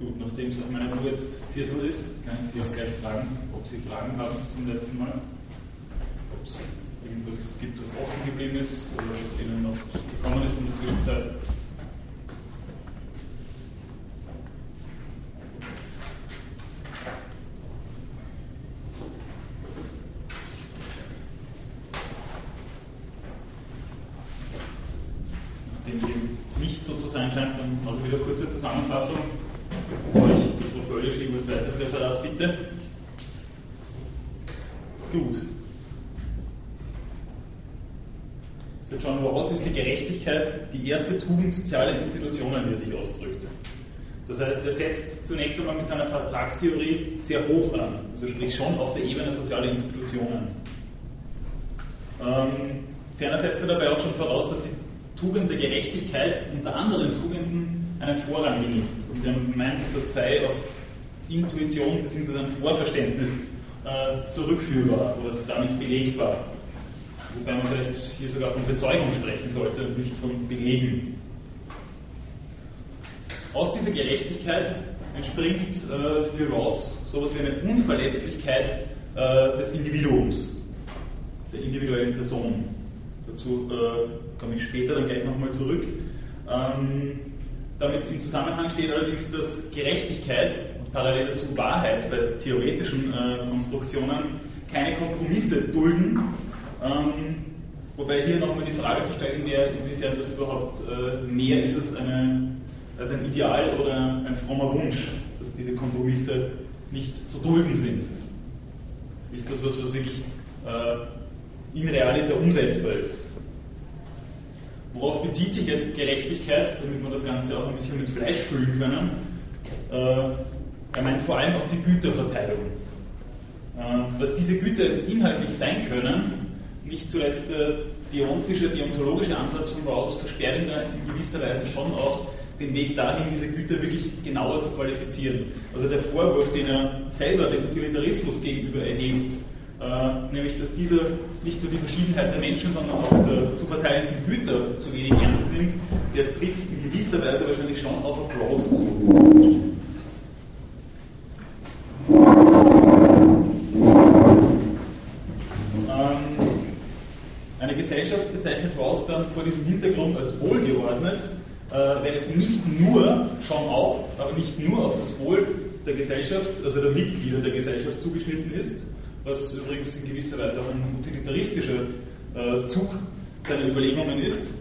Gut, nachdem es auf meiner Uhr jetzt Viertel ist, kann ich Sie auch gleich fragen, ob Sie Fragen haben zum letzten Mal. Ob es irgendwas gibt, was offen geblieben ist oder was Ihnen noch gekommen ist in der Zwischenzeit. Erste Tugend sozialer Institutionen, wie er sich ausdrückt. Das heißt, er setzt zunächst einmal mit seiner Vertragstheorie sehr hoch an, also sprich schon auf der Ebene sozialer Institutionen. Ähm, ferner setzt er dabei auch schon voraus, dass die Tugend der Gerechtigkeit unter anderen Tugenden einen Vorrang genießt. Und er meint, das sei auf Intuition bzw. ein Vorverständnis äh, zurückführbar oder damit belegbar. Wobei man vielleicht hier sogar von Bezeugung sprechen sollte und nicht von Belegen. Aus dieser Gerechtigkeit entspringt äh, für Rawls sowas wie eine Unverletzlichkeit äh, des Individuums, der individuellen Person. Dazu äh, komme ich später dann gleich nochmal zurück. Ähm, damit im Zusammenhang steht allerdings, dass Gerechtigkeit und parallel dazu Wahrheit bei theoretischen äh, Konstruktionen keine Kompromisse dulden, ähm, wobei hier nochmal die Frage zu stellen wäre, inwiefern das überhaupt äh, mehr ist als, eine, als ein Ideal oder ein frommer Wunsch, dass diese Kompromisse nicht zu dulden sind. Ist das was, was wirklich äh, in Realität umsetzbar ist? Worauf bezieht sich jetzt Gerechtigkeit, damit wir das Ganze auch ein bisschen mit Fleisch füllen können? Äh, er meint vor allem auf die Güterverteilung. Äh, dass diese Güter jetzt inhaltlich sein können, nicht zuletzt der deontische, deontologische Ansatz von Rawls versperrt in gewisser Weise schon auch den Weg dahin, diese Güter wirklich genauer zu qualifizieren. Also der Vorwurf, den er selber dem Utilitarismus gegenüber erhebt, äh, nämlich dass dieser nicht nur die Verschiedenheit der Menschen, sondern auch der zu verteilenden Güter zu wenig ernst nimmt, der trifft in gewisser Weise wahrscheinlich schon auch auf Rawls zu. Gesellschaft bezeichnet Rawls dann vor diesem Hintergrund als wohlgeordnet, äh, wenn es nicht nur, schon auch, aber nicht nur auf das Wohl der Gesellschaft, also der Mitglieder der Gesellschaft zugeschnitten ist, was übrigens in gewisser Weise auch ein utilitaristischer äh, Zug seiner Überlegungen ist.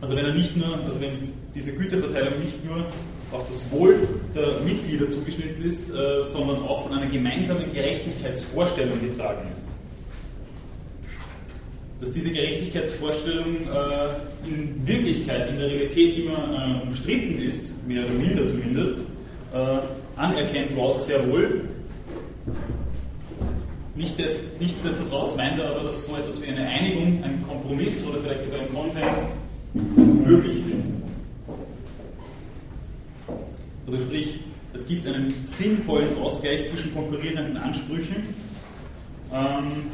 Also wenn er nicht nur, also wenn diese Güterverteilung nicht nur auf das Wohl der Mitglieder zugeschnitten ist, äh, sondern auch von einer gemeinsamen Gerechtigkeitsvorstellung getragen ist dass diese Gerechtigkeitsvorstellung äh, in Wirklichkeit, in der Realität immer äh, umstritten ist, mehr oder minder zumindest, äh, anerkennt Rawls sehr wohl. Nicht des, nichtsdestotrotz meint er aber, dass so etwas wie eine Einigung, ein Kompromiss oder vielleicht sogar ein Konsens möglich sind. Also sprich, es gibt einen sinnvollen Ausgleich zwischen konkurrierenden Ansprüchen. Ähm,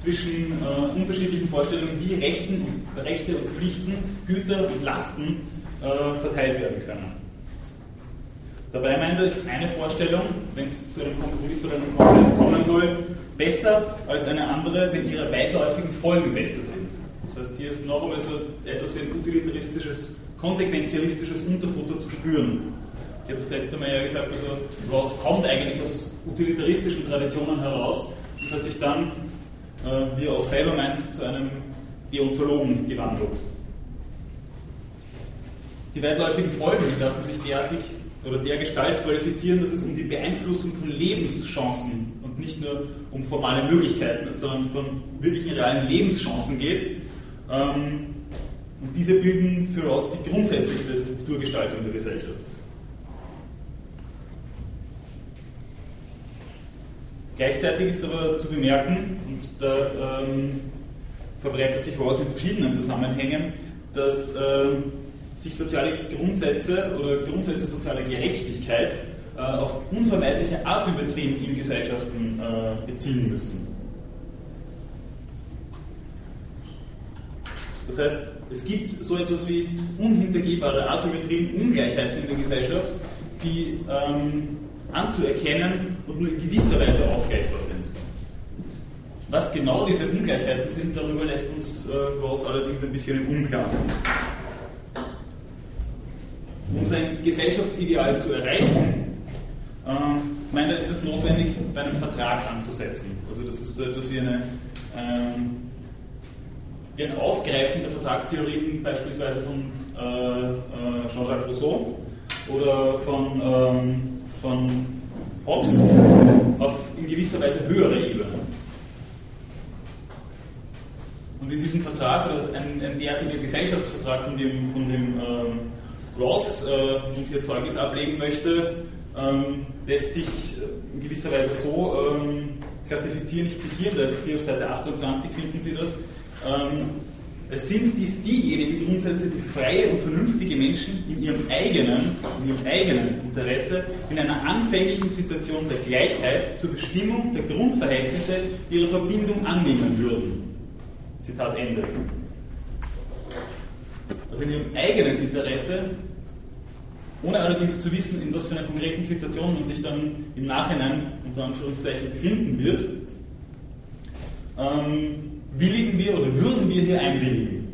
zwischen äh, unterschiedlichen Vorstellungen, wie Rechten, Rechte und Pflichten, Güter und Lasten äh, verteilt werden können. Dabei meint er, ist eine Vorstellung, wenn es zu einem Kompromiss oder einem Konsens kommen soll, besser als eine andere, wenn ihre weitläufigen Folgen besser sind. Das heißt, hier ist noch einmal so etwas wie ein utilitaristisches, konsequenzialistisches Unterfutter zu spüren. Ich habe das letzte Mal ja gesagt, also Rawls kommt eigentlich aus utilitaristischen Traditionen heraus und hat sich dann wie er auch selber meint, zu einem Deontologen gewandelt. Die weitläufigen Folgen lassen sich derartig oder der Gestalt qualifizieren, dass es um die Beeinflussung von Lebenschancen und nicht nur um formale Möglichkeiten, sondern von wirklichen realen Lebenschancen geht. Ähm, und diese bilden für uns die grundsätzlichste Strukturgestaltung der Gesellschaft. Gleichzeitig ist aber zu bemerken, und da ähm, verbreitet sich Rawls in verschiedenen Zusammenhängen, dass äh, sich soziale Grundsätze oder Grundsätze sozialer Gerechtigkeit äh, auf unvermeidliche Asymmetrien in Gesellschaften äh, beziehen müssen. Das heißt, es gibt so etwas wie unhintergehbare Asymmetrien, Ungleichheiten in der Gesellschaft, die ähm, anzuerkennen und nur in gewisser Weise ausgleichbar sind. Was genau diese Ungleichheiten sind, darüber lässt uns äh, allerdings ein bisschen im Unklaren. Um sein Gesellschaftsideal zu erreichen, äh, meint er, ist es notwendig, bei einem Vertrag anzusetzen. Also das ist etwas wie, eine, ähm, ein Aufgreifen der Vertragstheorien beispielsweise von äh, äh, Jean-Jacques Rousseau oder von, ähm, von Hobbes auf in gewisser Weise höhere Ebene. Und in diesem Vertrag, oder ein, ein derartiger Gesellschaftsvertrag, von dem, von dem ähm, Ross äh, uns hier Zeugnis ablegen möchte, ähm, lässt sich äh, in gewisser Weise so ähm, klassifizieren. Ich zitiere da jetzt hier auf Seite 28 finden Sie das. Es sind dies diejenigen Grundsätze, die freie und vernünftige Menschen in ihrem eigenen, in ihrem eigenen Interesse in einer anfänglichen Situation der Gleichheit zur Bestimmung der Grundverhältnisse ihrer Verbindung annehmen würden. Zitat Ende. Also in ihrem eigenen Interesse, ohne allerdings zu wissen, in was für einer konkreten Situation man sich dann im Nachhinein unter Anführungszeichen befinden wird, ähm, willigen wir oder würden wir hier einwilligen.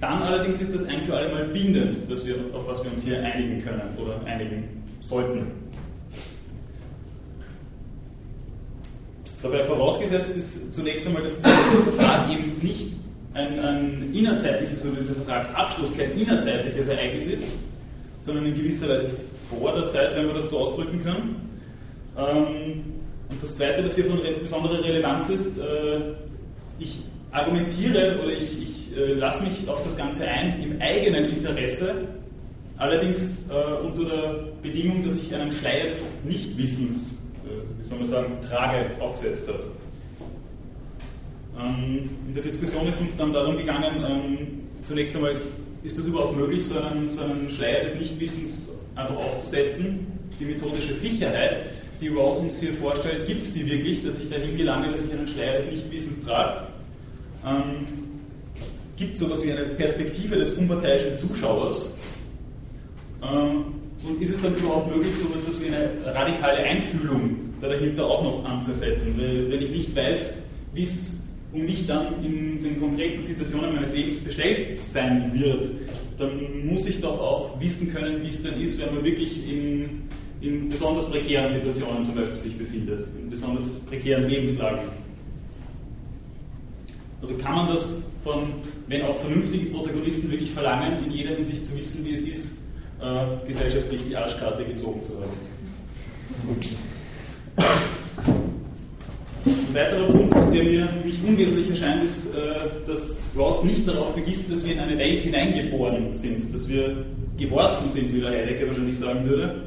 Dann allerdings ist das ein für alle Mal bindend, dass wir, auf was wir uns hier einigen können oder einigen sollten. Dabei vorausgesetzt ist zunächst einmal, dass dieser Vertrag eben nicht ein, ein innerzeitliches oder dieser Vertragsabschluss kein innerzeitliches Ereignis ist, sondern in gewisser Weise vor der Zeit, wenn wir das so ausdrücken können. Ähm, und das Zweite, was hier von besonderer Relevanz ist, äh, ich argumentiere oder ich, ich äh, lasse mich auf das Ganze ein im eigenen Interesse, allerdings äh, unter der Bedingung, dass ich einen Schleier des Nichtwissens wie soll man sagen, Trage aufgesetzt hat. Ähm, in der Diskussion ist uns dann darum gegangen, ähm, zunächst einmal, ist das überhaupt möglich, so einen, so einen Schleier des Nichtwissens einfach aufzusetzen? Die methodische Sicherheit, die Rawls uns hier vorstellt, gibt es die wirklich, dass ich dahin gelange, dass ich einen Schleier des Nichtwissens trage? Ähm, gibt es sowas wie eine Perspektive des unparteiischen Zuschauers? Ähm, und ist es dann überhaupt möglich, so etwas wie eine radikale Einfühlung da dahinter auch noch anzusetzen? Weil, wenn ich nicht weiß, wie es um mich dann in den konkreten Situationen meines Lebens bestellt sein wird, dann muss ich doch auch wissen können, wie es denn ist, wenn man wirklich in, in besonders prekären Situationen zum Beispiel sich befindet, in besonders prekären Lebenslagen. Also kann man das von, wenn auch vernünftigen Protagonisten wirklich verlangen, in jeder Hinsicht zu wissen, wie es ist, äh, gesellschaftlich die Arschkarte gezogen zu haben. Ein weiterer Punkt, der mir nicht unwesentlich erscheint, ist, äh, dass Rawls nicht darauf vergisst, dass wir in eine Welt hineingeboren sind, dass wir geworfen sind, wie der Heidegger wahrscheinlich sagen würde.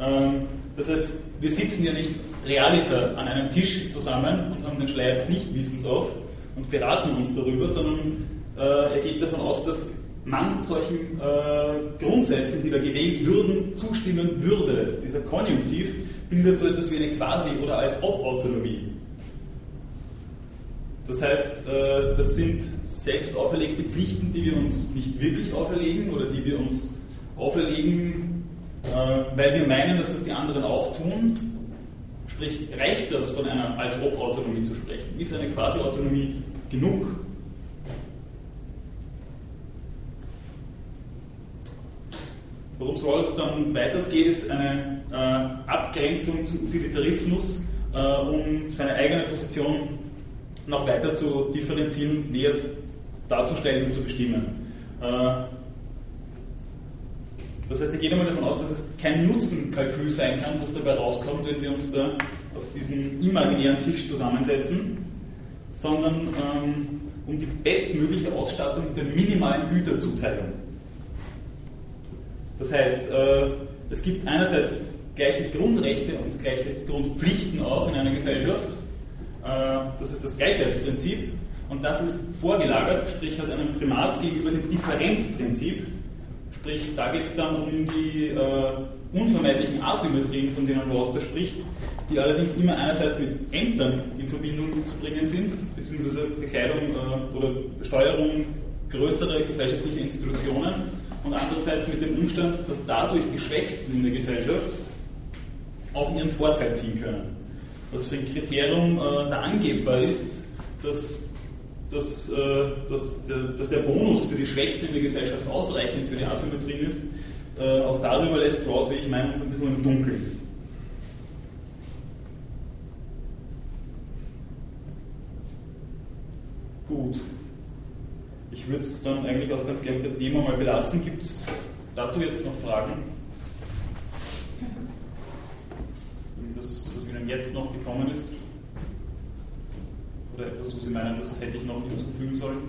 Ähm, das heißt, wir sitzen ja nicht realiter an einem Tisch zusammen und haben den Schleier des Nichtwissens auf und beraten uns darüber, sondern äh, er geht davon aus, dass man solchen äh, Grundsätzen, die da gewählt würden, zustimmen würde. Dieser Konjunktiv bildet so etwas wie eine Quasi- oder als Ob-Autonomie. Das heißt, äh, das sind selbst auferlegte Pflichten, die wir uns nicht wirklich auferlegen oder die wir uns auferlegen, äh, weil wir meinen, dass das die anderen auch tun. Sprich, reicht das von einer als Ob-Autonomie zu sprechen? Ist eine Quasi-Autonomie genug? Worum soll es dann weitergeht, ist eine äh, Abgrenzung zum Utilitarismus, äh, um seine eigene Position noch weiter zu differenzieren, näher darzustellen und zu bestimmen. Äh, das heißt, ich gehe einmal davon aus, dass es kein Nutzenkalkül sein kann, was dabei rauskommt, wenn wir uns da auf diesen imaginären Tisch zusammensetzen, sondern ähm, um die bestmögliche Ausstattung der minimalen Güterzuteilung. Das heißt, äh, es gibt einerseits gleiche Grundrechte und gleiche Grundpflichten auch in einer Gesellschaft. Äh, das ist das Gleichheitsprinzip. Und das ist vorgelagert, sprich hat einen Primat gegenüber dem Differenzprinzip. Sprich, da geht es dann um die äh, unvermeidlichen Asymmetrien, von denen da spricht, die allerdings immer einerseits mit Ämtern in Verbindung zu bringen sind, beziehungsweise Bekleidung äh, oder Steuerung größerer gesellschaftlicher Institutionen und andererseits mit dem Umstand, dass dadurch die Schwächsten in der Gesellschaft auch ihren Vorteil ziehen können. Was für ein Kriterium äh, da angebbar ist, dass, dass, äh, dass, der, dass, der, Bonus für die Schwächsten in der Gesellschaft ausreichend für die Asymmetrien ist, äh, auch darüber lässt Rawls, wie ich meine, uns ein bisschen im Dunkeln. Gut. Ich würde es dann eigentlich auch ganz gerne mit dem Thema mal belassen. Gibt es dazu jetzt noch Fragen? Das, was Ihnen jetzt noch gekommen ist? Oder etwas, wo Sie meinen, das hätte ich noch hinzufügen sollen?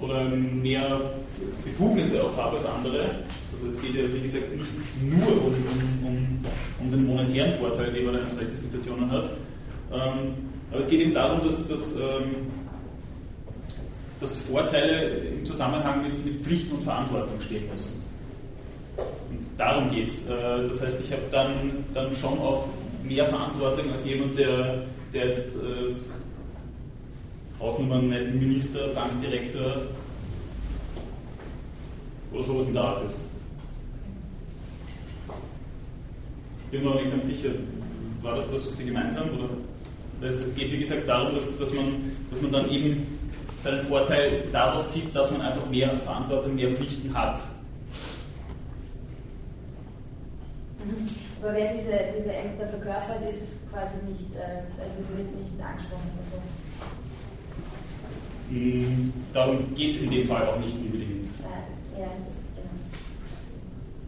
oder mehr Befugnisse auch habe als andere. Also es geht ja, wie gesagt, nicht nur um, um, um den monetären Vorteil, den man in solchen Situationen hat. Ähm, aber es geht eben darum, dass, dass, ähm, dass Vorteile im Zusammenhang mit, mit Pflichten und Verantwortung stehen müssen. Und darum geht es. Äh, das heißt, ich habe dann, dann schon auch mehr Verantwortung als jemand, der, der jetzt äh, Hausnummern Minister, Bankdirektor oder sowas in der Art ist. Bin mir nicht ganz sicher, war das das, was Sie gemeint haben? Oder? Es geht, wie gesagt, darum, dass, dass, man, dass man dann eben seinen Vorteil daraus zieht, dass man einfach mehr Verantwortung, mehr Pflichten hat. Mhm. Aber wer diese, diese Ämter verkörpert, ist quasi nicht, äh, also es wird nicht angesprochen. Also. Hm, darum geht es in dem Fall auch nicht unbedingt. Ja, das, ja, das, genau.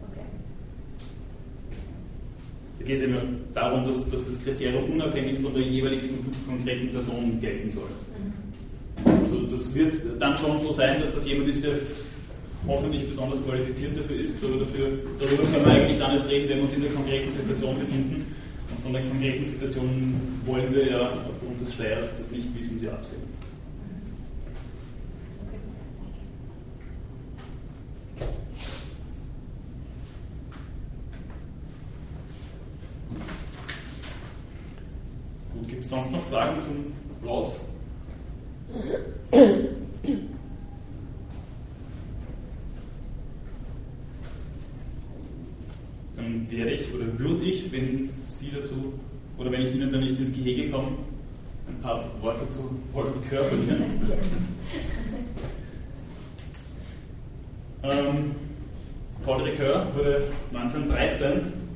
Okay. Da geht es eben darum, dass, dass, das Kriterium unabhängig von der jeweiligen konkreten Person gelten soll. Mhm. Also das wird dann schon so sein, dass das jemand ist, der hoffentlich besonders qualifiziert dafür ist, aber dafür, darüber können wir eigentlich dann erst reden, wenn wir uns in der konkreten Situation befinden. Und von der konkreten Situation wollen wir ja aufgrund des Schleiers das nicht wissen, Sie absehen. Gibt es sonst noch Fragen zum Raus? Dann werde ich oder würde ich, wenn Sie dazu oder wenn ich Ihnen da nicht ins Gehege komme, ein paar Worte zu Paul Ricoeur verlieren. ähm, Paul Ricoeur wurde 1913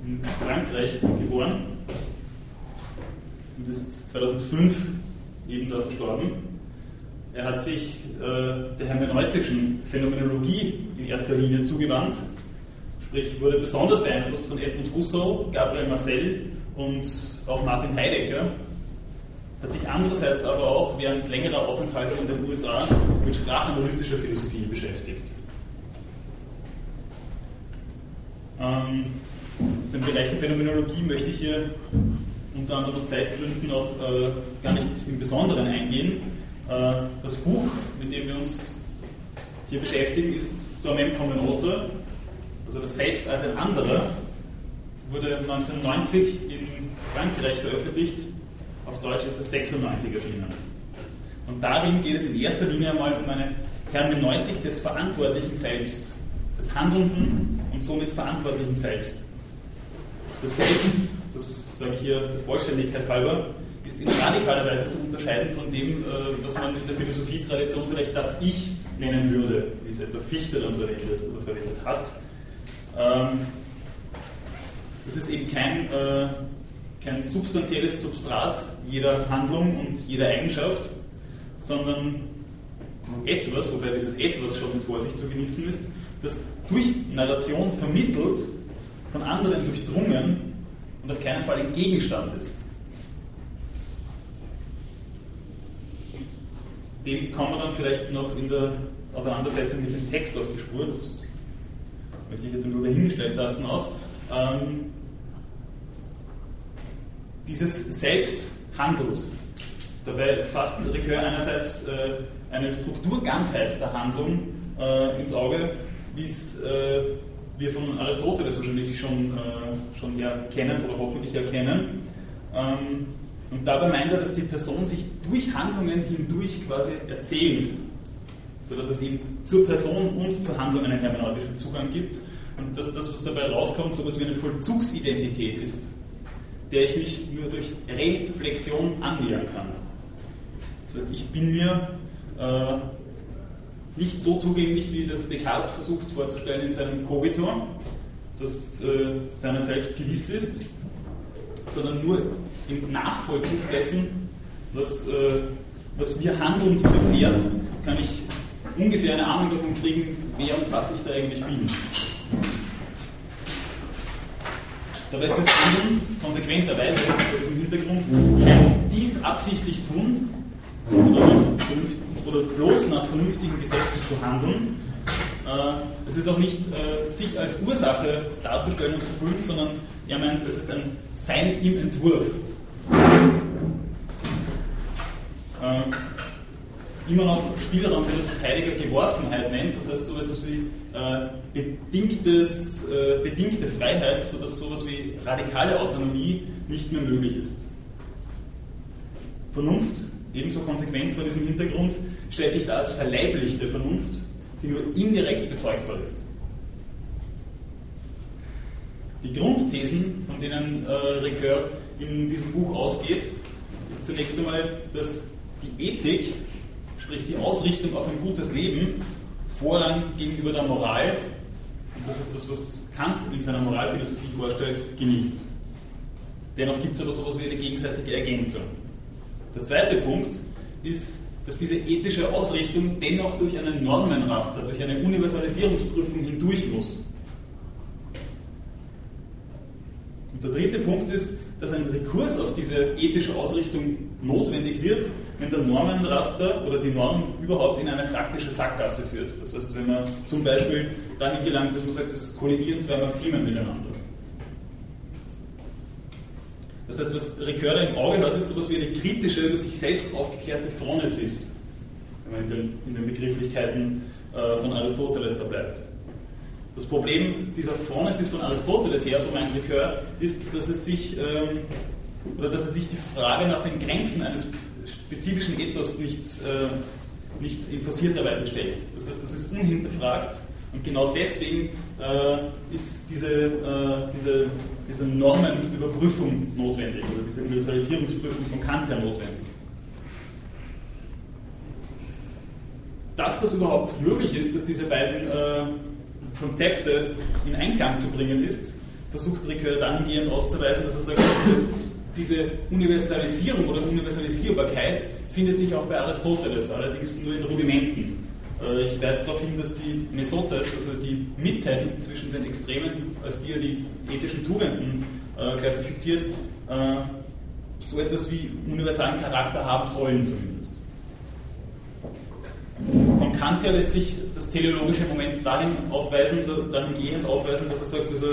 in Frankreich geboren und ist 2005 eben da verstorben. Er hat sich äh, der hermeneutischen Phänomenologie in erster Linie zugewandt, sprich wurde besonders beeinflusst von Edmund Husserl, Gabriel Marcel und auch Martin Heidegger, hat sich andererseits aber auch während längerer Aufenthalte in den USA mit sprachanalytischer Philosophie beschäftigt. Ähm, den Bereich der Phänomenologie möchte ich hier unter anderem aus Zeitgründen auch äh, gar nicht im Besonderen eingehen. Äh, das Buch, mit dem wir uns hier beschäftigen, ist Soi-même comme un autre, also das Selbst als ein anderer, wurde 1990 in Frankreich veröffentlicht, auf Deutsch ist es 96 erschienen. Und darin geht es in erster Linie einmal um eine Hermeneutik des verantwortlichen Selbst, des handelnden und somit verantwortlichen Selbst. Das Selbst sage ich hier der Vollständigkeit halber, ist in radikaler Weise zu unterscheiden von dem, äh, was man in der Philosophietradition vielleicht das Ich nennen würde, wie es etwa Fichte dann verwendet oder verwendet hat. Ähm, das ist eben kein, äh, kein substanzielles Substrat jeder Handlung und jeder Eigenschaft, sondern etwas, wobei dieses etwas schon mit Vorsicht zu genießen ist, das durch Narration vermittelt von anderen durchdrungen und auf keinen Fall ein Gegenstand ist. Dem kommen wir dann vielleicht noch in der Auseinandersetzung mit dem Text auf die Spur. Das möchte ich jetzt nur dahingestellt lassen auch. Ähm, dieses Selbst handelt. Dabei fasst Ricoeur einerseits äh, eine Strukturganzheit der Handlung äh, ins Auge, wie es äh, wir von Aristoteles wahrscheinlich schon, äh, schon ja kennen oder hoffentlich erkennen. Ähm, und dabei meint er, dass die Person sich durch Handlungen hindurch quasi erzählt, sodass es eben zur Person und zur Handlung einen hermeneutischen Zugang gibt und dass das, was dabei rauskommt, so etwas wie eine Vollzugsidentität ist, der ich mich nur durch Reflexion annähern kann. Das heißt, ich bin mir äh, nicht so zugänglich, wie das Descartes versucht vorzustellen in seinem Kogitor, das äh, seiner selbst gewiss ist, sondern nur im Nachvollzug dessen, was, äh, was mir handelnd widerfährt, kann ich ungefähr eine Ahnung davon kriegen, wer und was ich da eigentlich bin. Dabei ist das Handeln konsequenterweise vor diesem Hintergrund kein dies absichtlich tun oder, oder bloß nach vernünftigen Gesetzen zu handeln. Äh, es ist auch nicht äh, sich als Ursache darzustellen und zu fühlen, sondern er meint, es ist ein Sein im Entwurf. Das heißt, äh, immer noch Spielraum für das, was Heidegger Geworfenheit nennt, das heißt so etwas wie äh, bedingtes, äh, bedingte Freiheit, sodass sowas wie radikale Autonomie nicht mehr möglich ist. Vernunft, ebenso konsequent vor diesem Hintergrund, stellt sich da als verleiblichte Vernunft, die nur indirekt bezeugbar ist. Die Grundthesen, von denen äh, Ricoeur in diesem Buch ausgeht, ist zunächst einmal, dass die Ethik, sprich die Ausrichtung auf ein gutes Leben, Vorrang gegenüber der Moral, und das ist das, was Kant in seiner Moralphilosophie vorstellt, genießt. Dennoch gibt es aber sowas wie eine gegenseitige Ergänzung. Der zweite Punkt ist, dass diese ethische Ausrichtung dennoch durch einen Normenraster, durch eine Universalisierungsprüfung hindurch muss. Und der dritte Punkt ist, dass ein Rekurs auf diese ethische Ausrichtung notwendig wird, wenn der Normenraster oder die Norm überhaupt in eine praktische Sackgasse führt. Das heißt, wenn man zum Beispiel dahin gelangt, dass man sagt, es kollidieren zwei Maximen miteinander. Das heißt, was Ricoeur im Auge hat, ist so etwas wie eine kritische, über sich selbst aufgeklärte Phronesis, wenn man in den, in den Begrifflichkeiten äh, von Aristoteles da bleibt. Das Problem dieser Phronesis von Aristoteles her, so mein Likör, ist, dass es sich ähm, oder dass es sich die Frage nach den Grenzen eines spezifischen Ethos nicht, äh, nicht in forcierter Weise stellt. Das heißt, das ist unhinterfragt und genau deswegen äh, ist diese, äh, diese, diese Normenüberprüfung notwendig oder diese Universalisierungsprüfung von Kant her notwendig. Dass das überhaupt möglich ist, dass diese beiden äh, Konzepte in Einklang zu bringen ist, versucht Ricoeur dahingehend auszuweisen, dass er sagt, diese Universalisierung oder Universalisierbarkeit findet sich auch bei Aristoteles, allerdings nur in Rudimenten. Äh, ich weise darauf hin, dass die Mesotes, also die Mitten zwischen den Extremen, als die er die ethischen Tugenden äh, klassifiziert, äh, so etwas wie universalen Charakter haben sollen zumindest. Von Kant her lässt sich das teleologische Moment dahin aufweisen, dahingehend aufweisen, dass er sagt, also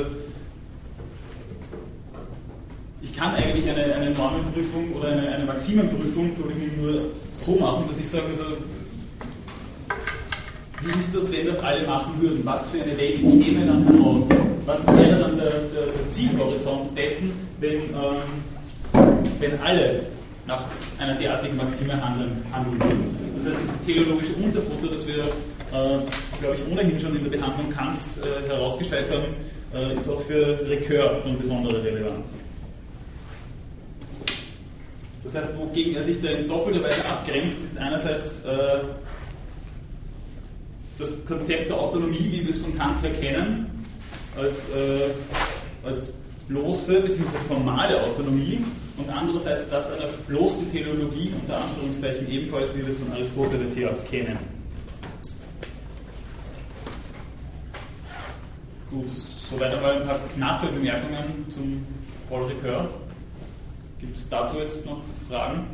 ich kann eigentlich eine, eine Normenprüfung oder eine, eine Maximenprüfung nur so machen, dass ich sage, also, wie ist das, wenn das alle machen würden? Was für eine Welt käme dann heraus? Was wäre dann der, der, der Zielhorizont dessen, wenn, ähm, wenn alle nach einer derartigen Maxime handeln, handeln würden? Das heißt, dieses teleologische Unterfutter, das wir, äh, glaube ich, ohnehin schon in der Behandlung Kants äh, herausgestellt haben, äh, ist auch für Recur von besonderer Relevanz. Das heißt, wogegen er sich da in doppelter Weise abgrenzt, ist einerseits äh, das Konzept der Autonomie, wie wir es von Kant her kennen, als, äh, als bloße bzw. formale Autonomie und andererseits das einer bloßen Theologie, unter Anführungszeichen ebenfalls, wie wir es von Aristoteles her kennen. Gut, Soweit einmal ein paar knappe Bemerkungen zum Paul Ricoeur. Gibt es dazu jetzt noch Fragen?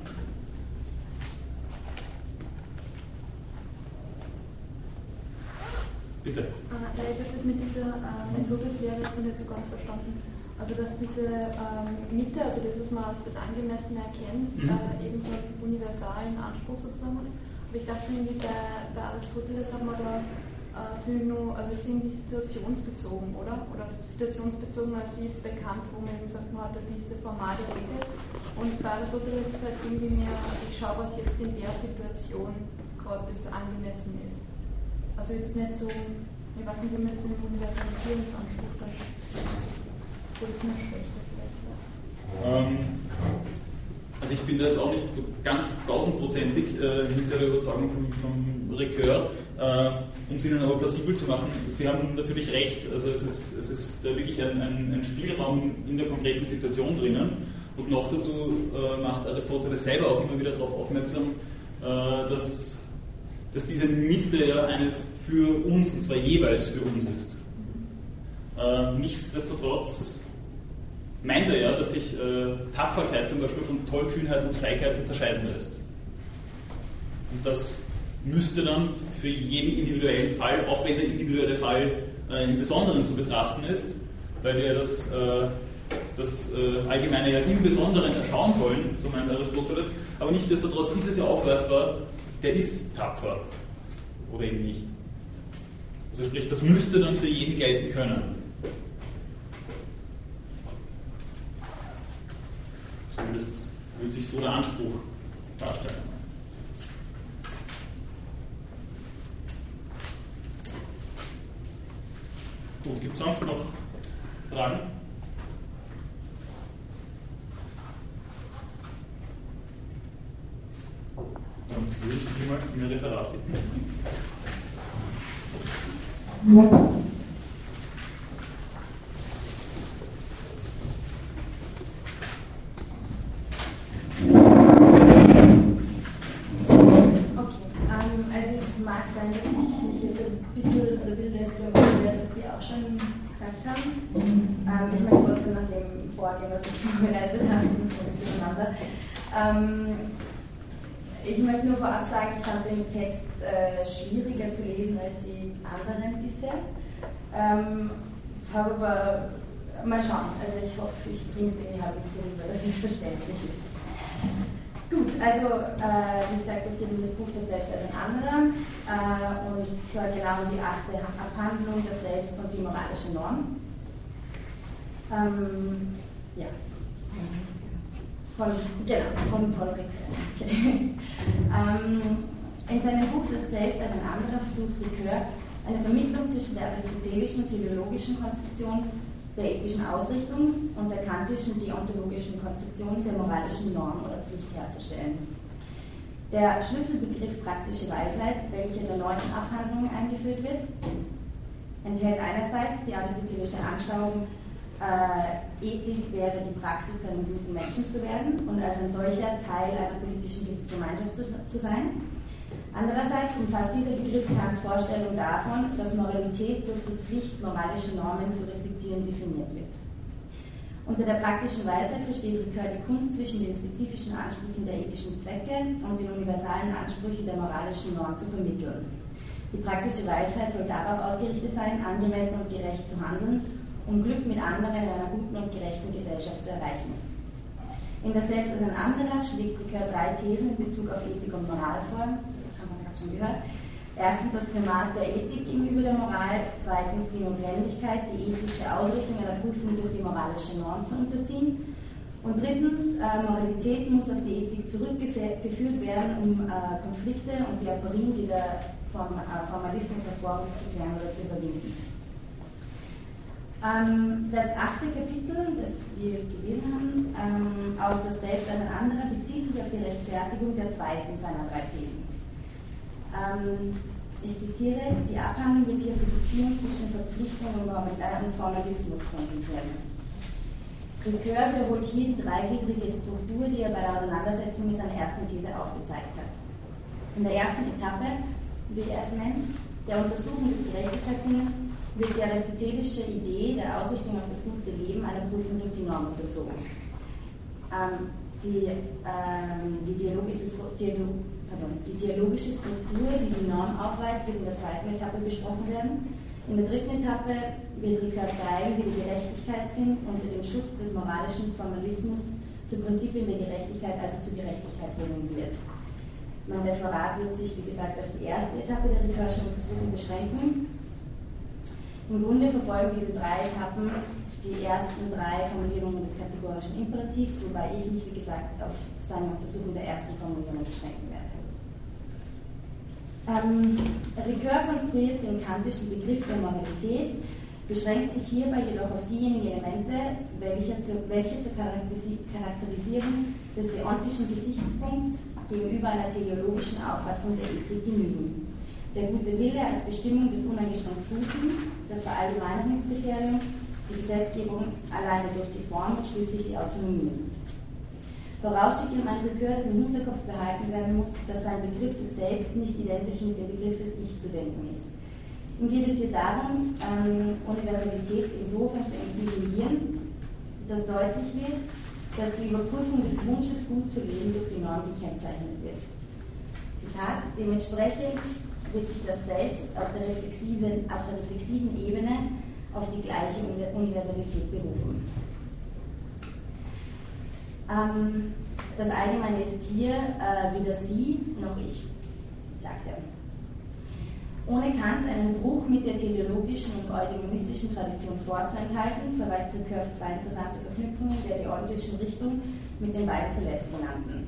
Bitte. Ja, ich habe das mit dieser äh, Mesodes-Lehre jetzt nicht so ganz verstanden. Also dass diese ähm, Mitte, also das, was man als das Angemessene erkennt, mhm. äh, eben so einen universalen Anspruch sozusagen hat. Aber ich dachte irgendwie, bei, bei Aristoteles hat man da äh, viel nur, also es sind die situationsbezogen, oder? Oder situationsbezogen als wie jetzt bekannt, wo man eben sagt, man hat da diese formale Regel. Und bei Aristoteles ist es halt irgendwie mehr, also ich schaue, was jetzt in der Situation gerade das angemessen ist. Also jetzt nicht so, ich weiß nicht, wie man das mit dem Universalisierungsanspruch da zusammenhängt. Wo ist eine schlechter vielleicht ähm, also ich bin da jetzt auch nicht so ganz tausendprozentig äh, hinter der Überzeugung vom, vom Recœur, äh, um es Ihnen aber plausibel zu machen. Sie haben natürlich recht, also es ist, es ist da wirklich ein, ein, ein Spielraum in der konkreten Situation drinnen. Und noch dazu äh, macht Aristoteles selber auch immer wieder darauf aufmerksam, äh, dass dass diese Mitte ja eine für uns, und zwar jeweils für uns ist. Äh, nichtsdestotrotz meint er ja, dass sich äh, Tapferkeit zum Beispiel von Tollkühnheit und Feigheit unterscheiden lässt. Und das müsste dann für jeden individuellen Fall, auch wenn der individuelle Fall äh, im Besonderen zu betrachten ist, weil wir das, äh, das äh, Allgemeine ja im Besonderen erschauen sollen, so meint Aristoteles, aber nichtsdestotrotz ist es ja aufweisbar, der ist tapfer oder eben nicht. Also sprich, das müsste dann für jeden gelten können. Zumindest würde sich so der Anspruch darstellen. Gut, gibt es sonst noch Fragen? Dann würde ich Sie mal in Ihr Referat bitten. Vorgehen, was ich vorbereitet habe, sonst komme ich durcheinander. Ähm, ich möchte nur vorab sagen, ich fand den Text äh, schwieriger zu lesen als die anderen bisher. Ähm, habe aber mal schauen. Also ich hoffe, ich bringe es irgendwie halbwegs so rüber, dass es verständlich ist. Gut, also äh, wie gesagt, es geht um das Buch Das Selbst als ein anderer äh, und zwar genau um die achte Abhandlung, das Selbst und die moralische Norm. Ähm, ja. Von, genau, von Paul Ricoeur. Okay. ähm, in seinem Buch Das Selbst als ein anderer versucht Ricoeur eine Vermittlung zwischen der aristotelischen teleologischen Konzeption der ethischen Ausrichtung und der kantischen deontologischen Konzeption der moralischen Norm oder Pflicht herzustellen. Der Schlüsselbegriff praktische Weisheit, welcher in der neunten Abhandlung eingeführt wird, enthält einerseits die aristotelische Anschauung äh, Ethik wäre die Praxis, zu einem guten Menschen zu werden und als ein solcher Teil einer politischen Gemeinschaft zu, zu sein. Andererseits umfasst dieser Begriff Kants Vorstellung davon, dass Moralität durch die Pflicht, moralische Normen zu respektieren, definiert wird. Unter der praktischen Weisheit versteht Ricoeur die Kunst zwischen den spezifischen Ansprüchen der ethischen Zwecke und den universalen Ansprüchen der moralischen Norm zu vermitteln. Die praktische Weisheit soll darauf ausgerichtet sein, angemessen und gerecht zu handeln um Glück mit anderen in einer guten und gerechten Gesellschaft zu erreichen. In der Selbst als ein anderer schlägt Ricoeur drei Thesen in Bezug auf Ethik und Moral vor. Das haben wir gerade schon gehört. Erstens das Primat der Ethik gegenüber der Moral, zweitens die Notwendigkeit, die ethische Ausrichtung einer Prüfung durch die moralische Norm zu unterziehen und drittens, äh, Moralität muss auf die Ethik zurückgeführt werden, um äh, Konflikte und die Aporien, die der vom, äh, Formalismus hervorruft, zu klären oder zu überwinden. Ähm, das achte Kapitel, das wir gelesen haben, ähm, aus das Selbst als ein anderer, bezieht sich auf die Rechtfertigung der zweiten seiner drei Thesen. Ähm, ich zitiere, die Abhandlung wird hier auf die Beziehung zwischen Verpflichtung und, äh, Formalismus konzentrieren. Ricoeur wiederholt hier die dreigliedrige Struktur, die er bei der Auseinandersetzung mit seiner ersten These aufgezeigt hat. In der ersten Etappe, wie er es nennt, der Untersuchung des Gerechtigkeitssinnes, wird die aristotelische Idee der Ausrichtung auf das gute Leben einer Prüfung durch die Norm unterzogen. Ähm, die, ähm, die, dialogische, pardon, die dialogische Struktur, die die Norm aufweist, wird in der zweiten Etappe besprochen werden. In der dritten Etappe wird Ricard zeigen, wie die Gerechtigkeitssinn unter dem Schutz des moralischen Formalismus zu Prinzipien der Gerechtigkeit, also zu Gerechtigkeitsregeln wird. Mein Referat wird sich, wie gesagt, auf die erste Etappe der Ricardschen Untersuchung beschränken. Im Grunde verfolgen diese drei Etappen die ersten drei Formulierungen des kategorischen Imperativs, wobei ich mich, wie gesagt, auf seine Untersuchung der ersten Formulierung beschränken werde. Ähm, Ricoeur konstruiert den kantischen Begriff der Moralität, beschränkt sich hierbei jedoch auf diejenigen Elemente, welche, zu, welche zur Charakterisierung des deontischen Gesichtspunkts gegenüber einer teleologischen Auffassung der Ethik genügen. Der gute Wille als Bestimmung des uneingeschränkt Guten, das Verallgemeinerungskriterium die Gesetzgebung alleine durch die Form und schließlich die Autonomie. Vorausschickend im Entrecœur, dass im Hinterkopf behalten werden muss, dass sein Begriff des Selbst nicht identisch mit dem Begriff des Ich zu denken ist. Ihm geht es hier darum, ähm, Universalität insofern zu entwickeln, dass deutlich wird, dass die Überprüfung des Wunsches, gut zu leben, durch die Norm gekennzeichnet wird. Zitat, dementsprechend wird sich das Selbst auf der reflexiven, auf der reflexiven Ebene auf die gleiche Universalität berufen. Ähm, das Allgemeine ist hier äh, weder Sie noch ich, sagt er. Ohne Kant einen Bruch mit der teleologischen und eudemonistischen Tradition vorzuenthalten, verweist Ricoeur auf zwei interessante Verknüpfungen der deontischen Richtung mit den beiden zuletzt genannten.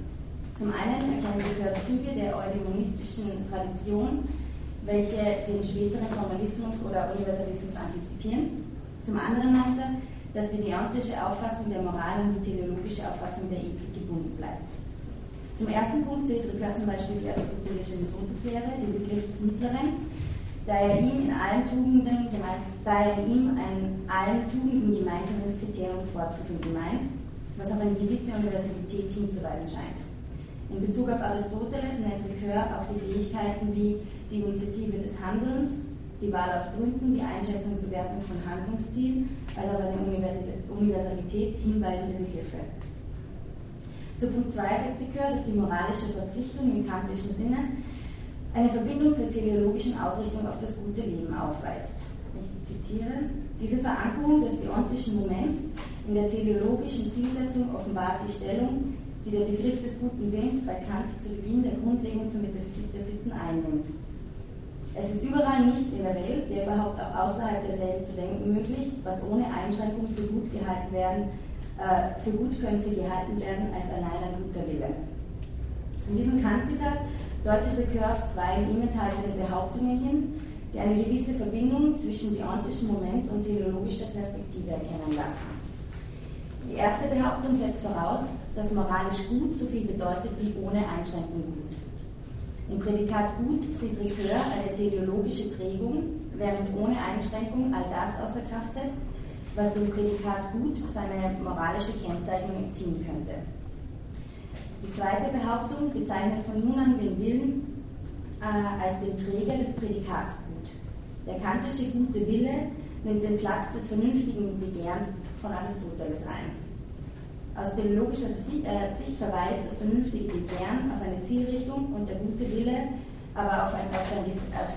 Zum einen erkennen Ricoeur Züge der eudemonistischen Tradition welche den späteren Formalismus oder Universalismus antizipieren. Zum anderen meint er, dass die deontische Auffassung der Moral und die teleologische Auffassung der Ethik gebunden bleibt. Zum ersten Punkt zählt Ricoeur zum Beispiel die aristotelische Mesoteslehre, den Begriff des Mittleren, da er ihm in allen Tugenden, da er ihm ein allen Tugenden gemeinsames Kriterium vorzufinden meint, was auf eine gewisse Universalität hinzuweisen scheint. In Bezug auf Aristoteles nennt Ricoeur auch die Fähigkeiten wie die Initiative des Handelns, die Wahl aus Gründen, die Einschätzung und Bewertung von Handlungszielen, also auf eine Universalität hinweisende Begriffe. Zu Punkt 2 sagt Ricoeur, dass die moralische Verpflichtung im kantischen Sinne eine Verbindung zur teleologischen Ausrichtung auf das gute Leben aufweist. Ich zitiere, diese Verankerung des deontischen Moments in der teleologischen Zielsetzung offenbart die Stellung, die der Begriff des guten Willens bei Kant zu Beginn der Grundlegung zur Metaphysik der Sitten einnimmt. Es ist überall nichts in der Welt, der überhaupt auch außerhalb derselben zu denken möglich, was ohne Einschränkung für gut gehalten werden, äh, für gut könnte gehalten werden als allein ein guter Wille. In diesem Kant-Zitat deutet Ricoeur auf zwei in ihm enthaltene Behauptungen hin, die eine gewisse Verbindung zwischen deontischem Moment und teleologischer Perspektive erkennen lassen. Die erste Behauptung setzt voraus, dass moralisch gut so viel bedeutet wie ohne Einschränkung gut. Im Prädikat gut sieht Ricoeur eine teleologische Prägung, während ohne Einschränkung all das außer Kraft setzt, was dem Prädikat gut seine moralische Kennzeichnung entziehen könnte. Die zweite Behauptung bezeichnet von nun an den Willen äh, als den Träger des Prädikats gut. Der kantische gute Wille nimmt den Platz des vernünftigen Begehrens von Aristoteles ein. Aus teleologischer äh, Sicht verweist das vernünftige Begehren auf eine Zielrichtung und der gute Wille aber auf ein, auf sein, auf,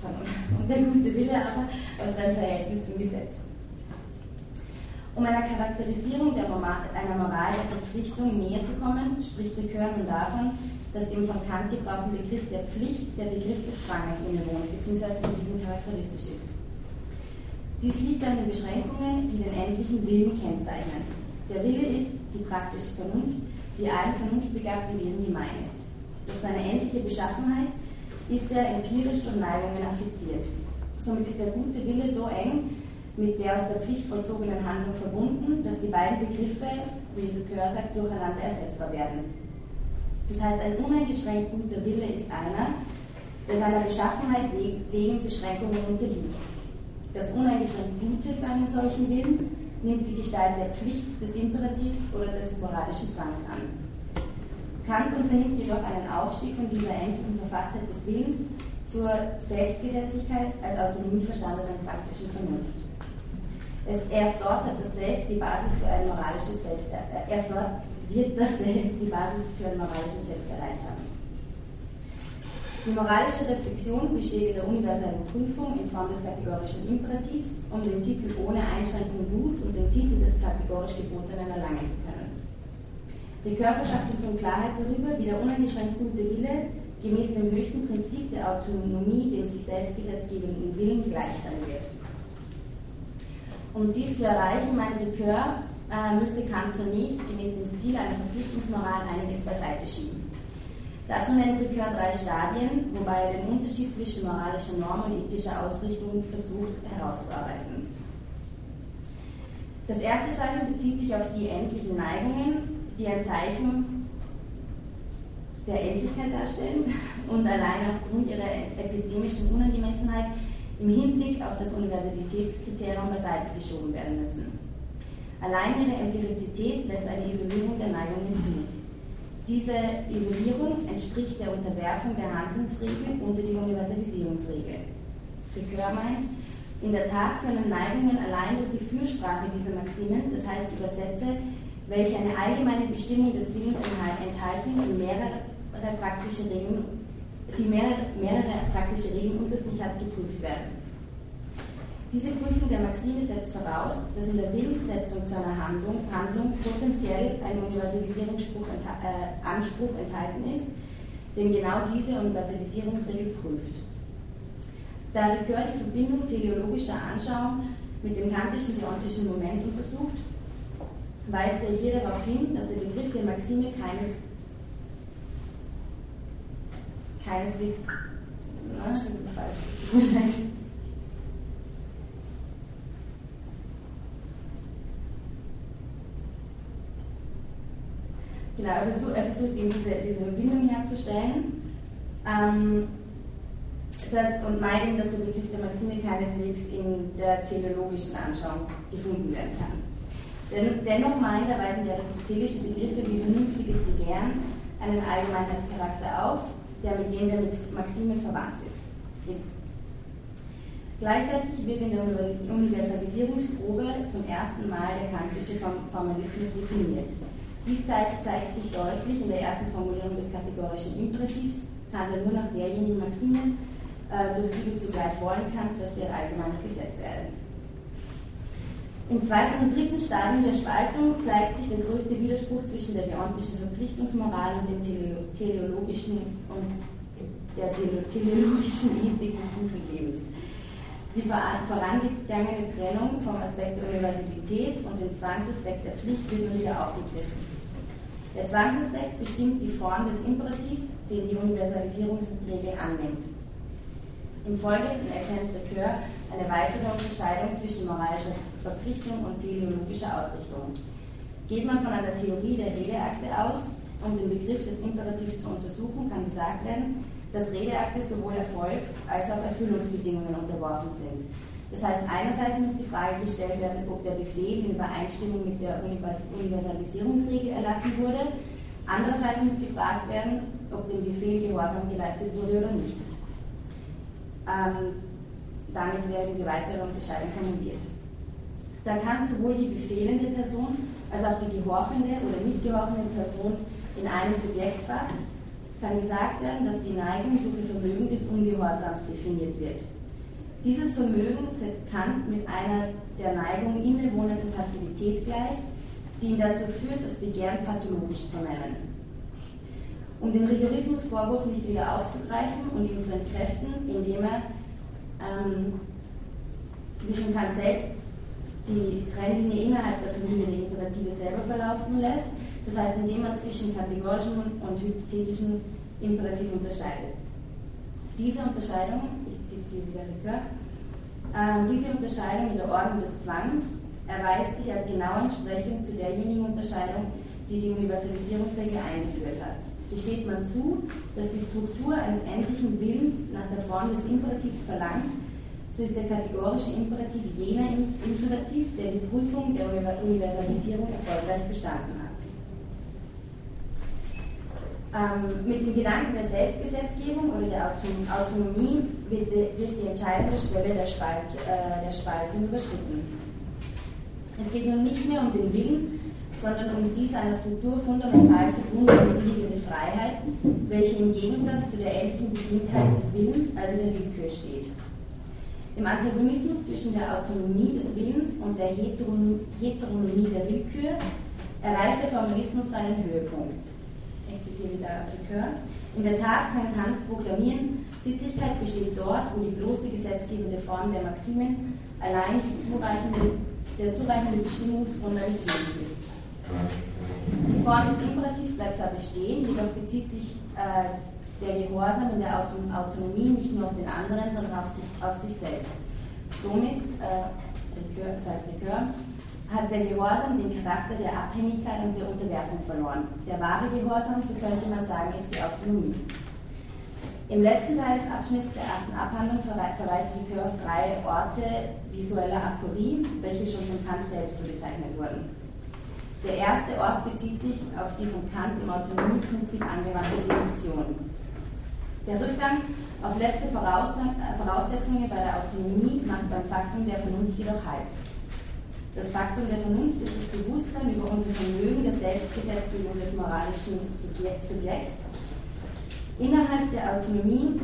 und der gute Wille aber auf sein Verhältnis zum Gesetz. Um einer Charakterisierung Moral, einer Moral der Verpflichtung näher zu kommen, spricht Ricoeur nun davon, dass dem von Kant gebrauchten Begriff der Pflicht der Begriff des Zwanges innewohnt, bzw. von diesem charakteristisch ist. Dies liegt an den Beschränkungen, die den endlichen Willen kennzeichnen. Der Wille ist die praktische Vernunft, die allen vernunftbegabten Wesen gemein ist. Durch seine endliche Beschaffenheit ist er empirisch durch Neigungen affiziert. Somit ist der gute Wille so eng mit der aus der Pflicht vollzogenen Handlung verbunden, dass die beiden Begriffe, wie Ricoeur sagt, durcheinander ersetzbar werden. Das heißt, ein uneingeschränkt guter Wille ist einer, der seiner Beschaffenheit wegen Beschränkungen unterliegt. Das uneingeschränkt Gute für einen solchen Willen nimmt die Gestalt der Pflicht, des Imperativs oder des moralischen Zwangs an. Kant unternimmt jedoch einen Aufstieg von dieser endlichen Verfasstheit des Willens zur Selbstgesetzlichkeit als Autonomie verstandenen praktischen Vernunft. erst dort hat das Selbst die Basis für ein moralisches Selbst, äh, erst dort wird das Selbst die Basis für ein moralisches Selbst erreicht haben. Die moralische Reflexion besteht in der universellen Prüfung in Form des kategorischen Imperativs, um den Titel ohne Einschränkung gut und den Titel des kategorisch Gebotenen erlangen zu können. Ricoeur verschafft uns nun Klarheit darüber, wie der uneingeschränkt gute Wille gemäß dem höchsten Prinzip der Autonomie dem sich selbst gesetzgebenden Willen gleich sein wird. Um dies zu erreichen, meint Ricoeur, äh, müsste Kant zunächst gemäß dem Stil einer Verpflichtungsmoral einiges beiseite schieben. Dazu nennt Ricoeur drei Stadien, wobei er den Unterschied zwischen moralischer Norm und ethischer Ausrichtung versucht herauszuarbeiten. Das erste Stadium bezieht sich auf die endlichen Neigungen, die ein Zeichen der Endlichkeit darstellen und allein aufgrund ihrer epistemischen Unangemessenheit im Hinblick auf das Universalitätskriterium beiseite geschoben werden müssen. Allein ihre Empirizität lässt eine Isolierung der Neigungen zu. Diese Isolierung entspricht der Unterwerfung der Handlungsregel unter die Universalisierungsregel. Ricoeur meint, in der Tat können Neigungen allein durch die Fürsprache dieser Maximen, das heißt Übersätze, welche eine allgemeine Bestimmung des Willens enthalten, in mehrere praktische Regeln, die mehrere, mehrere praktische Regeln unter sich hat, geprüft werden. Diese Prüfung der Maxime setzt voraus, dass in der Willenssetzung zu einer Handlung, Handlung potenziell ein Universalisierungsanspruch äh, enthalten ist, den genau diese Universalisierungsregel prüft. Da Ricoeur die Verbindung teleologischer Anschauung mit dem kantischen deontischen Moment untersucht, weist er hier darauf hin, dass der Begriff der Maxime keines, keineswegs, na, das ist falsch, Genau, er versucht, er versucht eben diese, diese Verbindung herzustellen. Ähm, das, und meint dass der Begriff der Maxime keineswegs in der teleologischen Anschauung gefunden werden kann. Den, dennoch meint er, weisen ja aristotelische Begriffe wie vernünftiges Begehren einen Allgemeinheitscharakter auf, der mit dem der Maxime verwandt ist. ist. Gleichzeitig wird in der Universalisierungsprobe zum ersten Mal der kantische Formalismus definiert. Dies zeigt, sich deutlich in der ersten Formulierung des kategorischen Imperativs, handelt nur nach derjenigen Maximen, äh, durch die du zugleich wollen kannst, dass sie ein allgemeines Gesetz werden. Im zweiten und dritten Stadium der Spaltung zeigt sich der größte Widerspruch zwischen der deontischen Verpflichtungsmoral und dem teleologischen und der teleologischen Ethik des guten Lebens. Die vorangegangene Trennung vom Aspekt der Universalität und dem Zwangsaspekt der Pflicht wird nun wieder aufgegriffen. Der Zwangsaspekt bestimmt die Form des Imperativs, den die Universalisierungsregel annimmt. Im Folgenden erkennt Ricoeur eine weitere Unterscheidung zwischen moralischer Verpflichtung und teleologischer Ausrichtung. Geht man von einer Theorie der Redeakte aus, um den Begriff des Imperativs zu untersuchen, kann gesagt werden, dass Redeakte sowohl Erfolgs- als auch Erfüllungsbedingungen unterworfen sind. Das heißt, einerseits muss die Frage gestellt werden, ob der Befehl in Übereinstimmung mit der Universalisierungsregel erlassen wurde. Andererseits muss gefragt werden, ob dem Befehl Gehorsam geleistet wurde oder nicht. Ähm, damit wäre diese weitere Unterscheidung formuliert. Da kann sowohl die befehlende Person als auch die gehorchende oder nicht gehorchende Person in einem Subjekt fasst, kann gesagt werden, dass die Neigung durch das Vermögen des Ungehorsams definiert wird. Dieses Vermögen setzt Kant mit einer der Neigung innewohnenden Passivität gleich, die ihn dazu führt, das Begehren pathologisch zu nennen. Um den Rigorismusvorwurf nicht wieder aufzugreifen und ihn zu entkräften, indem er, ähm, wie schon Kant selbst, die Trennlinie innerhalb der Familie der Imperative selber verlaufen lässt, das heißt, indem man zwischen kategorischen und hypothetischen Imperativ unterscheidet. Diese Unterscheidung, ich zitiere wieder Ricoeur, äh, diese Unterscheidung in der Ordnung des Zwangs erweist sich als genaue Entsprechung zu derjenigen Unterscheidung, die die Universalisierungsregel eingeführt hat. Gesteht man zu, dass die Struktur eines endlichen Willens nach der Form des Imperativs verlangt, so ist der kategorische Imperativ jener Imperativ, der die Prüfung der Universalisierung erfolgreich bestanden hat. Ähm, mit dem Gedanken der Selbstgesetzgebung oder der Autonomie wird die, wird die entscheidende Schwelle der, Spalt, äh, der Spaltung überschritten. Es geht nun nicht mehr um den Willen, sondern um dies einer Struktur fundamental zugrunde liegende Freiheit, welche im Gegensatz zu der endlichen Bestimmtheit des Willens, also der Willkür, steht. Im Antagonismus zwischen der Autonomie des Willens und der Heteronomie der Willkür erreicht der Formalismus seinen Höhepunkt ich zitiere wieder Ricoeur, in der Tat kann Kant proklamieren, Sittlichkeit besteht dort, wo die bloße gesetzgebende Form der Maximen allein zureichende, der zureichende Bestimmungsgrund eines Lebens ist. Die Form des Imperativs bleibt zwar bestehen, jedoch bezieht sich äh, der Gehorsam in der Autonomie nicht nur auf den anderen, sondern auf sich, auf sich selbst. Somit, äh, Ricoeur, sagt Ricoeur, hat der Gehorsam den Charakter der Abhängigkeit und der Unterwerfung verloren. Der wahre Gehorsam, so könnte man sagen, ist die Autonomie. Im letzten Teil des Abschnitts der achten Abhandlung verweist Ricoeur auf drei Orte visueller Aporie, welche schon von Kant selbst so bezeichnet wurden. Der erste Ort bezieht sich auf die von Kant im Autonomieprinzip angewandte Deduktion. Der Rückgang auf letzte Voraussetzungen bei der Autonomie macht beim Faktum der Vernunft jedoch Halt. Das Faktum der Vernunft ist das Bewusstsein über unser Vermögen der Selbstgesetzgebung des moralischen Subjekts. Innerhalb der Autonomie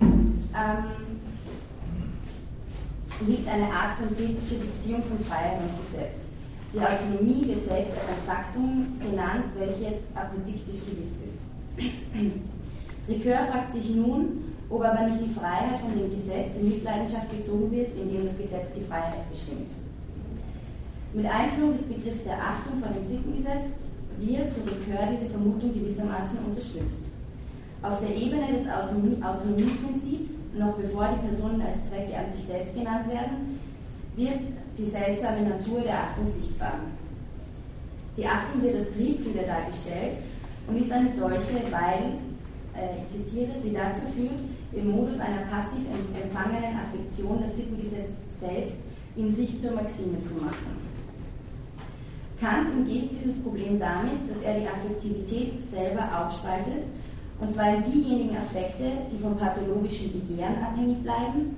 ähm, liegt eine art synthetische Beziehung von Freiheit und Gesetz. Die Autonomie wird selbst als ein Faktum genannt, welches apodiktisch gewiss ist. Ricoeur fragt sich nun, ob aber nicht die Freiheit von dem Gesetz in Mitleidenschaft gezogen wird, indem das Gesetz die Freiheit bestimmt. Mit Einführung des Begriffs der Achtung vor dem Sittengesetz wird, so Ricœur, diese Vermutung gewissermaßen unterstützt. Auf der Ebene des Autonomie Autonomieprinzips, noch bevor die Personen als Zwecke an sich selbst genannt werden, wird die seltsame Natur der Achtung sichtbar. Die Achtung wird als Triebfeder dargestellt und ist eine solche, weil, äh, ich zitiere, sie dazu führt, im Modus einer passiv empfangenen Affektion das Sittengesetz selbst in sich zur Maxime zu machen. Kant umgeht dieses Problem damit, dass er die Affektivität selber aufspaltet, und zwar in diejenigen Affekte, die vom pathologischen Begehren abhängig bleiben,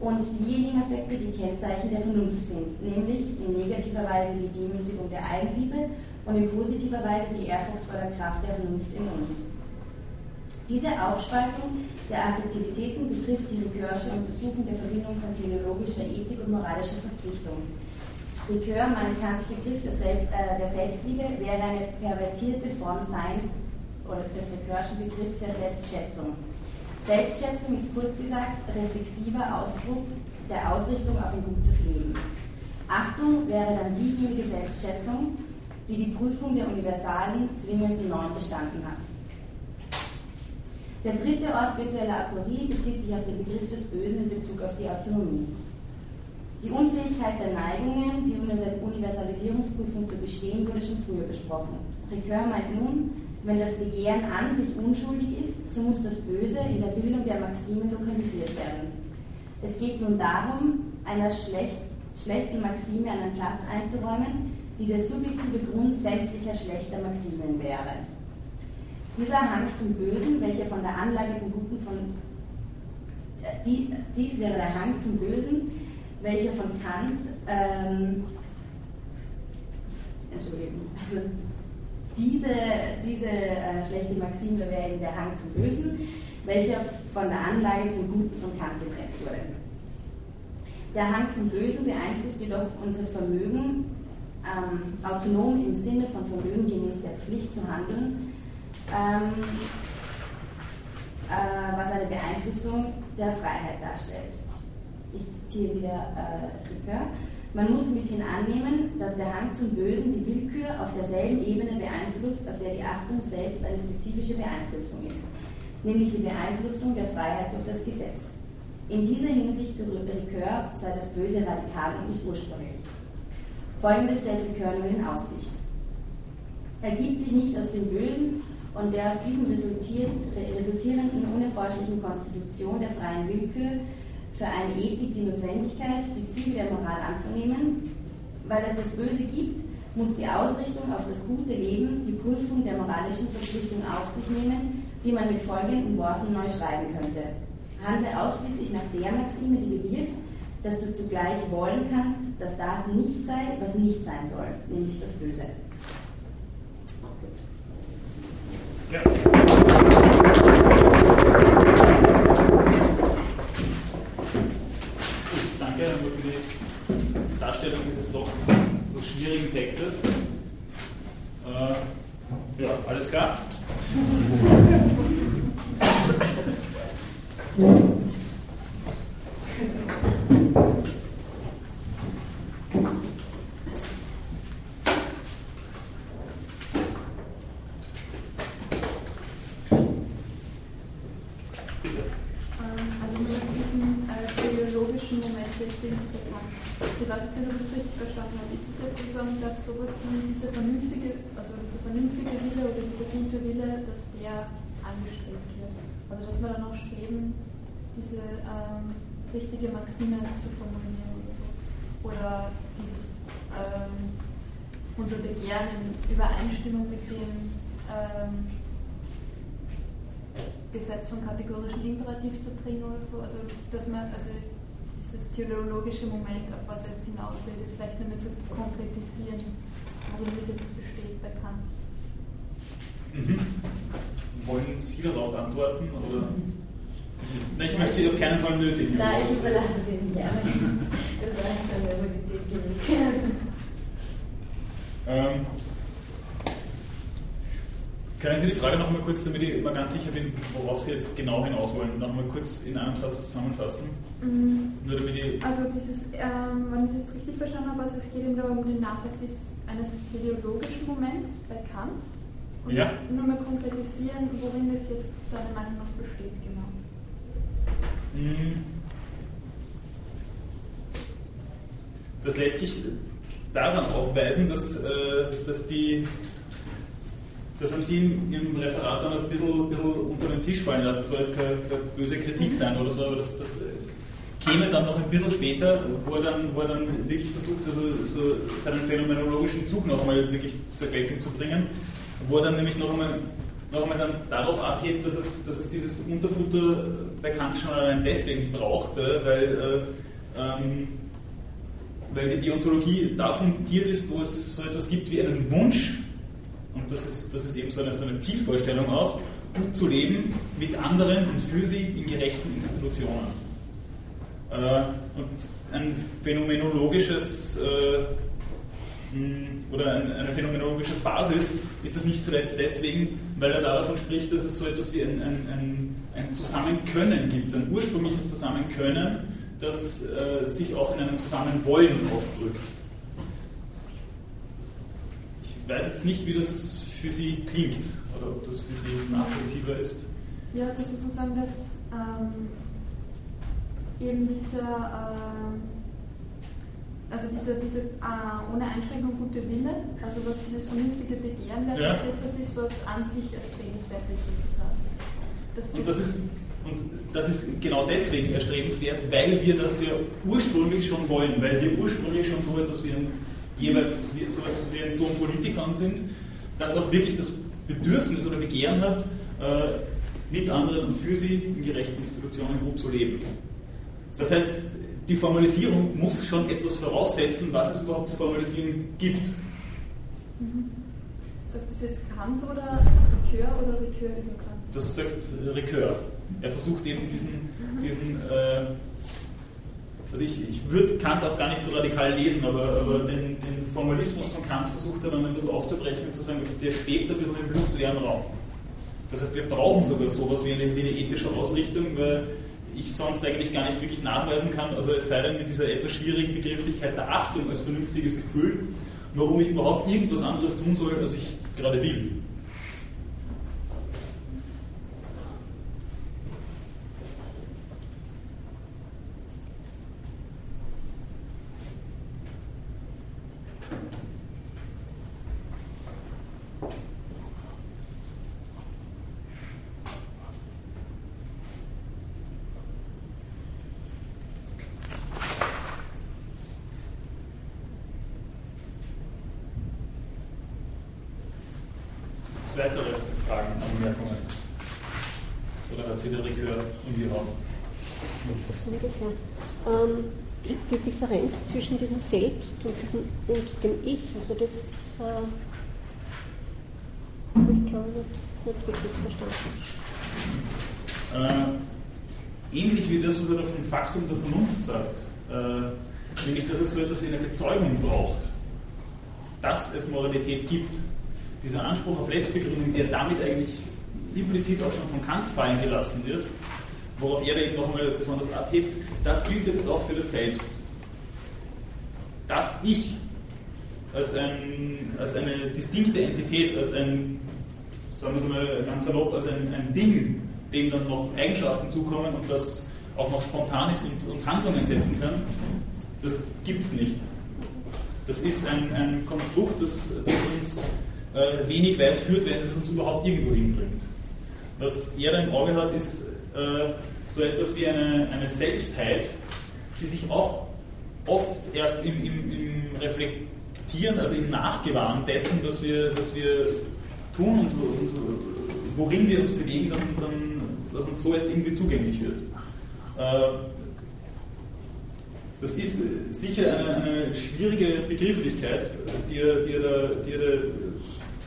und diejenigen Affekte, die Kennzeichen der Vernunft sind, nämlich in negativer Weise die Demütigung der Eigenliebe und in positiver Weise die Ehrfurcht vor der Kraft der Vernunft in uns. Diese Aufspaltung der Affektivitäten betrifft die Ricœursche Untersuchung der Verbindung von teleologischer Ethik und moralischer Verpflichtung. Ricoeur meint Kants Begriff der, Selbst, äh, der Selbstliebe wäre eine pervertierte Form Seins oder des Ricoeurschen Begriffs der Selbstschätzung. Selbstschätzung ist kurz gesagt reflexiver Ausdruck der Ausrichtung auf ein gutes Leben. Achtung wäre dann diejenige Selbstschätzung, die die Prüfung der universalen, zwingenden Norm bestanden hat. Der dritte Ort virtueller Aporie bezieht sich auf den Begriff des Bösen in Bezug auf die Autonomie. Die Unfähigkeit der Neigungen, die Universalisierungsprüfung zu bestehen, wurde schon früher besprochen. Ricoeur meint nun, wenn das Begehren an sich unschuldig ist, so muss das Böse in der Bildung der Maximen lokalisiert werden. Es geht nun darum, einer schlecht, schlechten Maxime einen Platz einzuräumen, die der subjektive Grund sämtlicher schlechter Maximen wäre. Dieser Hang zum Bösen, welcher von der Anlage zum Guten von äh, die, dies wäre der Hang zum Bösen, welcher von Kant, ähm, Entschuldigung, also diese, diese äh, schlechte Maxime wäre eben der Hang zum Bösen, welcher von der Anlage zum Guten von Kant getrennt wurde. Der Hang zum Bösen beeinflusst jedoch unser Vermögen, ähm, autonom im Sinne von Vermögen gemäß der Pflicht zu handeln, ähm, äh, was eine Beeinflussung der Freiheit darstellt ich wieder äh, man muss mithin annehmen, dass der Hang zum Bösen die Willkür auf derselben Ebene beeinflusst, auf der die Achtung selbst eine spezifische Beeinflussung ist, nämlich die Beeinflussung der Freiheit durch das Gesetz. In dieser Hinsicht, so Ricoeur, sei das Böse radikal und nicht ursprünglich. Folgendes stellt Ricoeur nur in Aussicht. Ergibt sich nicht aus dem Bösen und der aus diesem resultierenden unerforschlichen Konstitution der freien Willkür für eine Ethik die Notwendigkeit, die Züge der Moral anzunehmen, weil es das Böse gibt, muss die Ausrichtung auf das gute Leben die Prüfung der moralischen Verpflichtung auf sich nehmen, die man mit folgenden Worten neu schreiben könnte. Handle ausschließlich nach der Maxime, die bewirkt, dass du zugleich wollen kannst, dass das nicht sei, was nicht sein soll, nämlich das Böse. Ja. Danke für die Darstellung dieses doch schwierigen Textes. Äh, ja, alles klar? diese ähm, richtige Maxime zu formulieren oder so. Oder dieses ähm, unser Begehren in Übereinstimmung mit dem ähm, Gesetz vom kategorischen Imperativ zu bringen oder so. Also dass man also dieses theologische Moment, auf was jetzt hinaus will, ist vielleicht nicht mehr zu konkretisieren, worin das jetzt besteht bei Kant. Mhm. Wollen Sie darauf antworten? Oder? Nein, ich möchte Sie auf keinen Fall nötigen. Nein, ich überlasse Sie Ihnen gerne. Das war jetzt schon Nervosität genug. Ähm, können Sie die Frage noch mal kurz, damit ich mal ganz sicher bin, worauf Sie jetzt genau hinaus wollen, noch mal kurz in einem Satz zusammenfassen? Mhm. Nur damit ich also dieses, ähm, wenn ich es jetzt richtig verstanden habe, also es geht eben da um den Nachweis eines teleologischen Moments bei Kant. Und ja. nur mal konkretisieren, worin es jetzt seiner Meinung nach besteht, genau. Hm. Das lässt sich daran aufweisen, dass, äh, dass die das haben Sie im, Referat dann ein bisschen, bisschen, unter den Tisch fallen lassen, soll jetzt keine, keine böse Kritik sein oder so, aber das, das äh, käme dann noch ein bisschen später, wo er dann, wo er dann wirklich versucht, also so seinen phänomenologischen Zug noch einmal wirklich zur Geltung zu bringen, wo er dann nämlich noch einmal noch einmal dann darauf abhebt, dass es, dass es dieses Unterfutter bei Kant schon allein deswegen brauchte, weil, äh, ähm, weil die Deontologie da fundiert ist, wo es so etwas gibt wie einen Wunsch, und das ist, das ist eben so eine, so eine Zielvorstellung auch, gut zu leben mit anderen und für sie in gerechten Institutionen. Äh, und ein phänomenologisches äh, oder eine phänomenologische Basis ist das nicht zuletzt deswegen, weil er davon spricht, dass es so etwas wie ein, ein, ein, ein Zusammenkönnen gibt, ein ursprüngliches Zusammenkönnen, das äh, sich auch in einem Zusammenwollen ausdrückt. Ich weiß jetzt nicht, wie das für Sie klingt oder ob das für Sie nachvollziehbar ist. Ja, also sozusagen, dass ähm, eben dieser ähm, also diese, diese äh, ohne Einschränkung gute Wille, also was dieses vernünftige Begehren wäre, ja. ist das, was ist, was an sich erstrebenswert ist sozusagen. Das und, das ist, und das ist genau deswegen erstrebenswert, weil wir das ja ursprünglich schon wollen, weil wir ursprünglich schon so etwas wie ein, jeweils so etwas wie ein Zoon Politikern sind, das auch wirklich das Bedürfnis oder Begehren hat, äh, mit anderen und für sie in gerechten Institutionen gut zu leben. Das heißt, die Formalisierung muss schon etwas voraussetzen, was es überhaupt zu formalisieren gibt. Mhm. Sagt das jetzt Kant oder Ricoeur oder Ricoeur über Kant? Das sagt Ricoeur. Er versucht eben diesen, mhm. diesen äh, also ich, ich würde Kant auch gar nicht so radikal lesen, aber, aber den, den, Formalismus von Kant versucht er dann ein bisschen aufzubrechen und zu sagen, also der schwebt ein bisschen im luftleeren Raum. Das heißt, wir brauchen sogar sowas wie eine, wie eine ethische Ausrichtung, weil ich sonst eigentlich gar nicht wirklich nachweisen kann, also es sei denn mit dieser etwas schwierigen Begrifflichkeit der Achtung als vernünftiges Gefühl, warum ich überhaupt irgendwas anderes tun soll, als ich gerade will. Und, dem Ich, also das äh, habe ich glaube nicht, nicht wirklich verstanden. Äh, ähnlich wie das, was er vom Faktum der Vernunft sagt, äh, nämlich dass es so etwas wie eine Bezeugung braucht, dass es Moralität gibt. Dieser Anspruch auf Letztbegründung, der damit eigentlich implizit auch schon von Kant fallen gelassen wird, worauf er eben nochmal besonders abhebt, das gilt jetzt auch für das Selbst. Das Ich als, ein, als eine distinkte Entität, als ein, sagen wir es mal ganz salopp, als ein, ein Ding, dem dann noch Eigenschaften zukommen und das auch noch spontan ist und, und Handlungen setzen kann, das gibt es nicht. Das ist ein, ein Konstrukt, das, das uns äh, wenig weit führt, wenn es uns überhaupt irgendwo hinbringt. Was er da im Auge hat, ist äh, so etwas wie eine, eine Selbstheit, die sich auch oft erst im, im, im Reflektieren, also im Nachgewahren dessen, was wir, was wir tun und, und worin wir uns bewegen, dann, dann, was uns so erst irgendwie zugänglich wird. Äh, das ist sicher eine, eine, schwierige Begrifflichkeit, die er, die er, da, die er da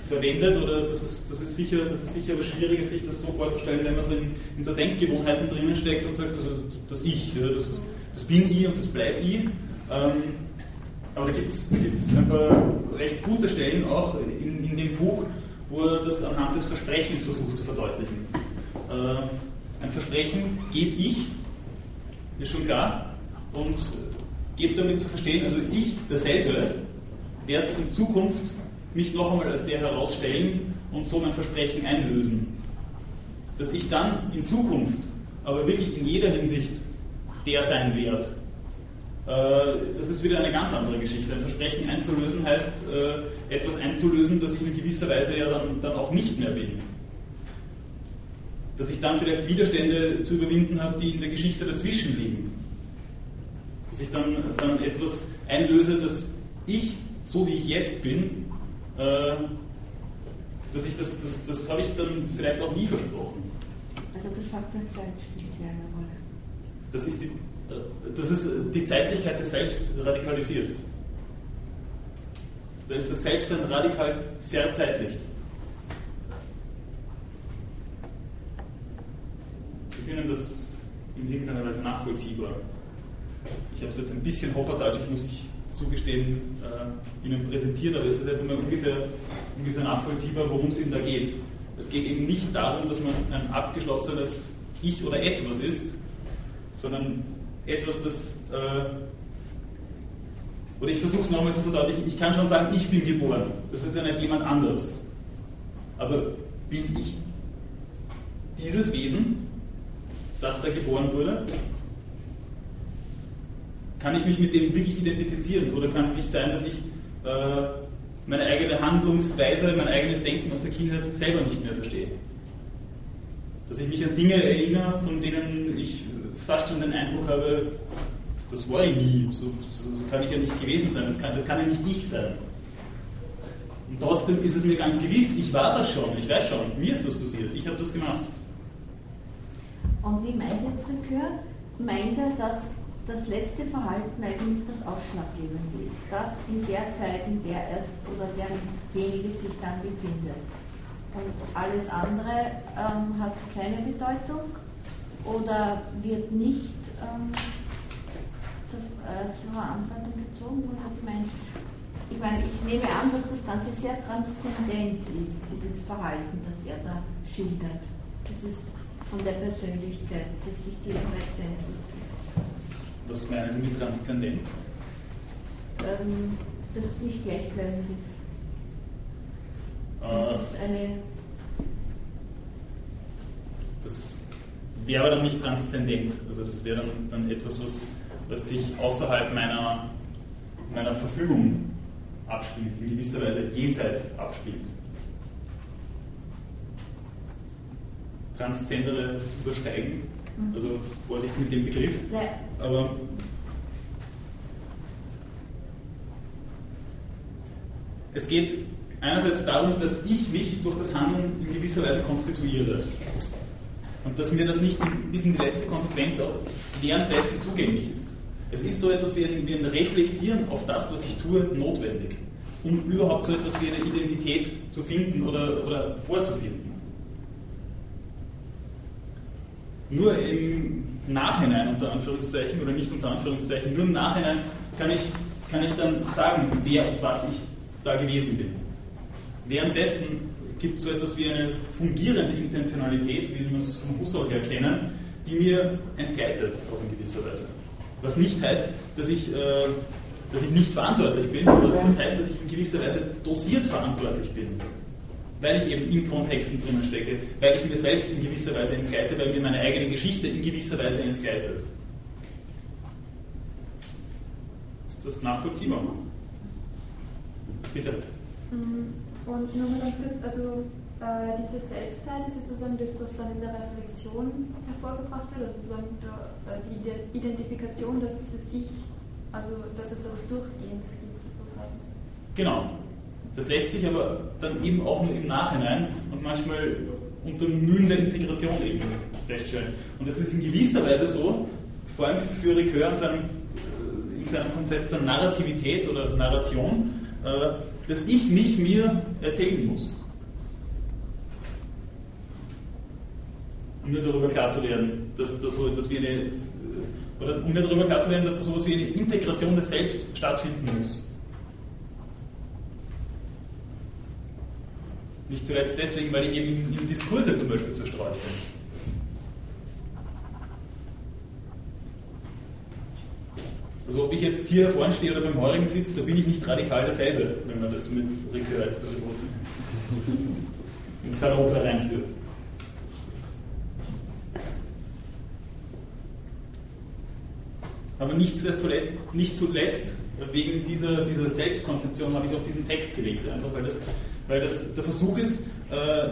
verwendet, oder das ist, das ist, sicher, das ist sicher was Schwieriges, sich das so vorzustellen, wenn man so in, in so Denkgewohnheiten drinnen steckt und sagt, also, das Ich, das, ist, das, bin ich und das bleibt ich. Ähm, aber da gibt es ein paar recht gute Stellen auch in, in dem Buch, wo er das anhand des Versprechens versucht zu verdeutlichen. Äh, ein Versprechen gebe ich, ist schon klar, und gebe damit zu verstehen, also ich, derselbe, werde in Zukunft mich noch einmal als der herausstellen und so mein Versprechen einlösen. Dass ich dann in Zukunft, aber wirklich in jeder Hinsicht der sein werde, das ist wieder eine ganz andere Geschichte. Ein Versprechen einzulösen heißt, äh, etwas einzulösen, das ich in gewisser Weise ja dann, dann auch nicht mehr bin. Dass ich dann vielleicht Widerstände zu überwinden habe, die in der Geschichte dazwischen liegen. Dass ich dann, dann etwas einlöse, dass ich, so wie ich jetzt bin, äh, dass ich das, das, das habe ich dann vielleicht auch nie versprochen. Also das Faktor Zeit spielt ja eine Rolle. Das ist die, das ist die Zeitlichkeit des Selbst radikalisiert. Da ist das Selbst dann radikal verzeitlicht. Ist Ihnen das in irgendeiner Weise nachvollziehbar? Ich habe es jetzt ein bisschen hoppertatschig, muss ich zugestehen, äh, Ihnen präsentiert, aber ist das jetzt mal ungefähr, ungefähr nachvollziehbar, worum es Ihnen da geht. Es geht eben nicht darum, dass man ein abgeschlossenes Ich oder etwas ist, sondern etwas, das, äh, oder ich versuche es nochmal zu verdeutlichen, ich kann schon sagen, ich bin geboren, das ist ja nicht jemand anders. Aber bin ich dieses Wesen, das da geboren wurde? kann ich mich mit dem wirklich identifizieren? Oder kann es nicht sein, dass ich äh, meine eigene Handlungsweise, mein eigenes Denken aus der Kindheit selber nicht mehr verstehe? Dass ich mich an Dinge erinnere, von denen ich fast schon den Eindruck habe, das war ich nie, so, so, so kann ich ja nicht gewesen sein, das kann, das kann ja nicht ich sein. Und trotzdem ist es mir ganz gewiss, ich war das schon, ich weiß schon, mir ist das passiert, ich habe das gemacht. Und wie meint jetzt Rückkehr? Meint er, dass das letzte Verhalten eigentlich das Ausschlaggebende ist. Das in der Zeit, in der es oder derjenige sich dann befindet. Und alles andere ähm, hat keine Bedeutung oder wird nicht ähm, zur, äh, zur, Verantwortung gezogen. Ich meine, ich, mein, ich nehme an, dass das Ganze sehr transzendent ist, dieses Verhalten, das er da schildert. Das ist von der Persönlichkeit, das sich die entwickelt. Was meinen Sie mit transzendent? Ähm, dass es nicht gleichbleibend ist. Das äh, ist eine. Das wäre dann nicht transzendent. Also das wäre dann, dann etwas, was, was sich außerhalb meiner, meiner Verfügung abspielt, in gewisser Weise jenseits abspielt. Transzendere übersteigen Mhm. Also Vorsicht mit dem Begriff. Aber es geht einerseits darum, dass ich mich durch das Handeln in gewisser Weise konstituiere. Und dass mir das nicht bis in die letzte Konsequenz auch währenddessen zugänglich ist. Es ist so etwas wie ein, wie ein Reflektieren auf das, was ich tue, notwendig, um überhaupt so etwas wie eine Identität zu finden oder, oder vorzufinden. Nur im Nachhinein, unter Anführungszeichen, oder nicht unter Anführungszeichen, nur im Nachhinein kann ich, kann ich dann sagen, wer und was ich da gewesen bin. Währenddessen gibt so etwas wie eine fungierende Intentionalität, wie wir es von Husserl her kennen, die mir entgleitet, auch in gewisser Weise. Was nicht heißt, dass ich, äh, dass ich nicht verantwortlich bin, aber das heißt, dass ich in gewisser Weise dosiert verantwortlich bin. Weil ich eben in Kontexten drinnen stecke, weil ich mir selbst in gewisser Weise entgleite, weil mir meine eigene Geschichte in gewisser Weise entgleitet. Ist das nachvollziehbar? Bitte. Mhm. Und nur mal ganz kurz, also äh, diese Selbstheit ist sozusagen das, was dann in der Reflexion hervorgebracht wird, also sozusagen der, äh, die Identifikation, dass dieses Ich, also dass es da was Durchgehendes gibt sozusagen. Genau. Das lässt sich aber dann eben auch nur im Nachhinein und manchmal unter Mühen der Integration eben feststellen. Und das ist in gewisser Weise so, vor allem für Ricoeur in seinem, äh, in seinem Konzept der Narrativität oder Narration, äh, dass ich mich mir erzählen muss. Um mir darüber klar zu werden, dass das so etwas eine, oder um mir darüber klar zu werden, dass da so etwas wie eine Integration des Selbst stattfinden muss. Nicht zuletzt deswegen, weil ich eben in Diskurse zum Beispiel zerstreut bin. Also ob ich jetzt hier vorne stehe oder beim Heurigen sitze, da bin ich nicht radikal dasselbe, wenn man das mit Ricoeur jetzt ins Salon reinführt. Aber nicht zuletzt, wegen dieser, dieser Selbstkonzeption habe ich auch diesen Text gelegt, einfach weil das, weil das der Versuch ist, äh,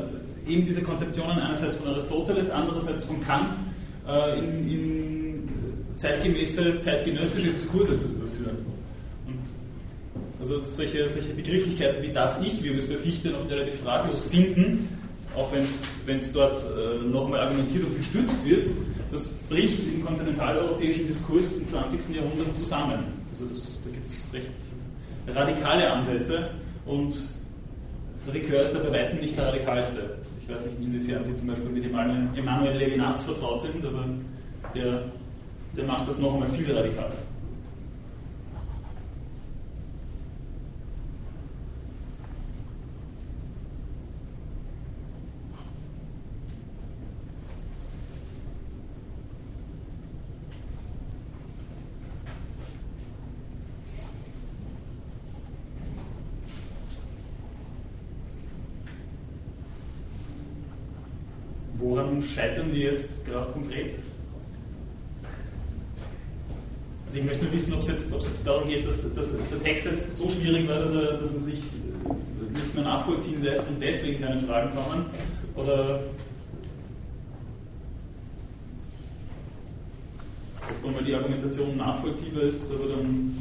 eben diese Konzeptionen einerseits von Aristoteles, andererseits von Kant äh, in, in zeitgemäße, zeitgenössische Diskurse zu überführen. Und also solche, solche Begrifflichkeiten wie das Ich, wie wir es bei Fichte noch relativ fraglos finden, auch wenn es dort äh, nochmal argumentiert und gestützt wird, das bricht im kontinentaleuropäischen Diskurs im 20. Jahrhundert zusammen. Also das, da gibt es recht radikale Ansätze und Ricoeur ist da bei weitem nicht der radikalste. Ich weiß nicht, inwiefern Sie zum Beispiel mit Emmanuel Levinas vertraut sind, aber der der macht das noch einmal viel radikaler. Woran scheitern wir jetzt gerade konkret? Also ich möchte nur wissen, ob es jetzt, jetzt, darum geht, dass, dass, der Text jetzt so schwierig war, dass er, dass er sich nicht mehr nachvollziehen lässt und deswegen keine Fragen kommen. Oder ob mal die Argumentation nachvollziehbar ist, aber dann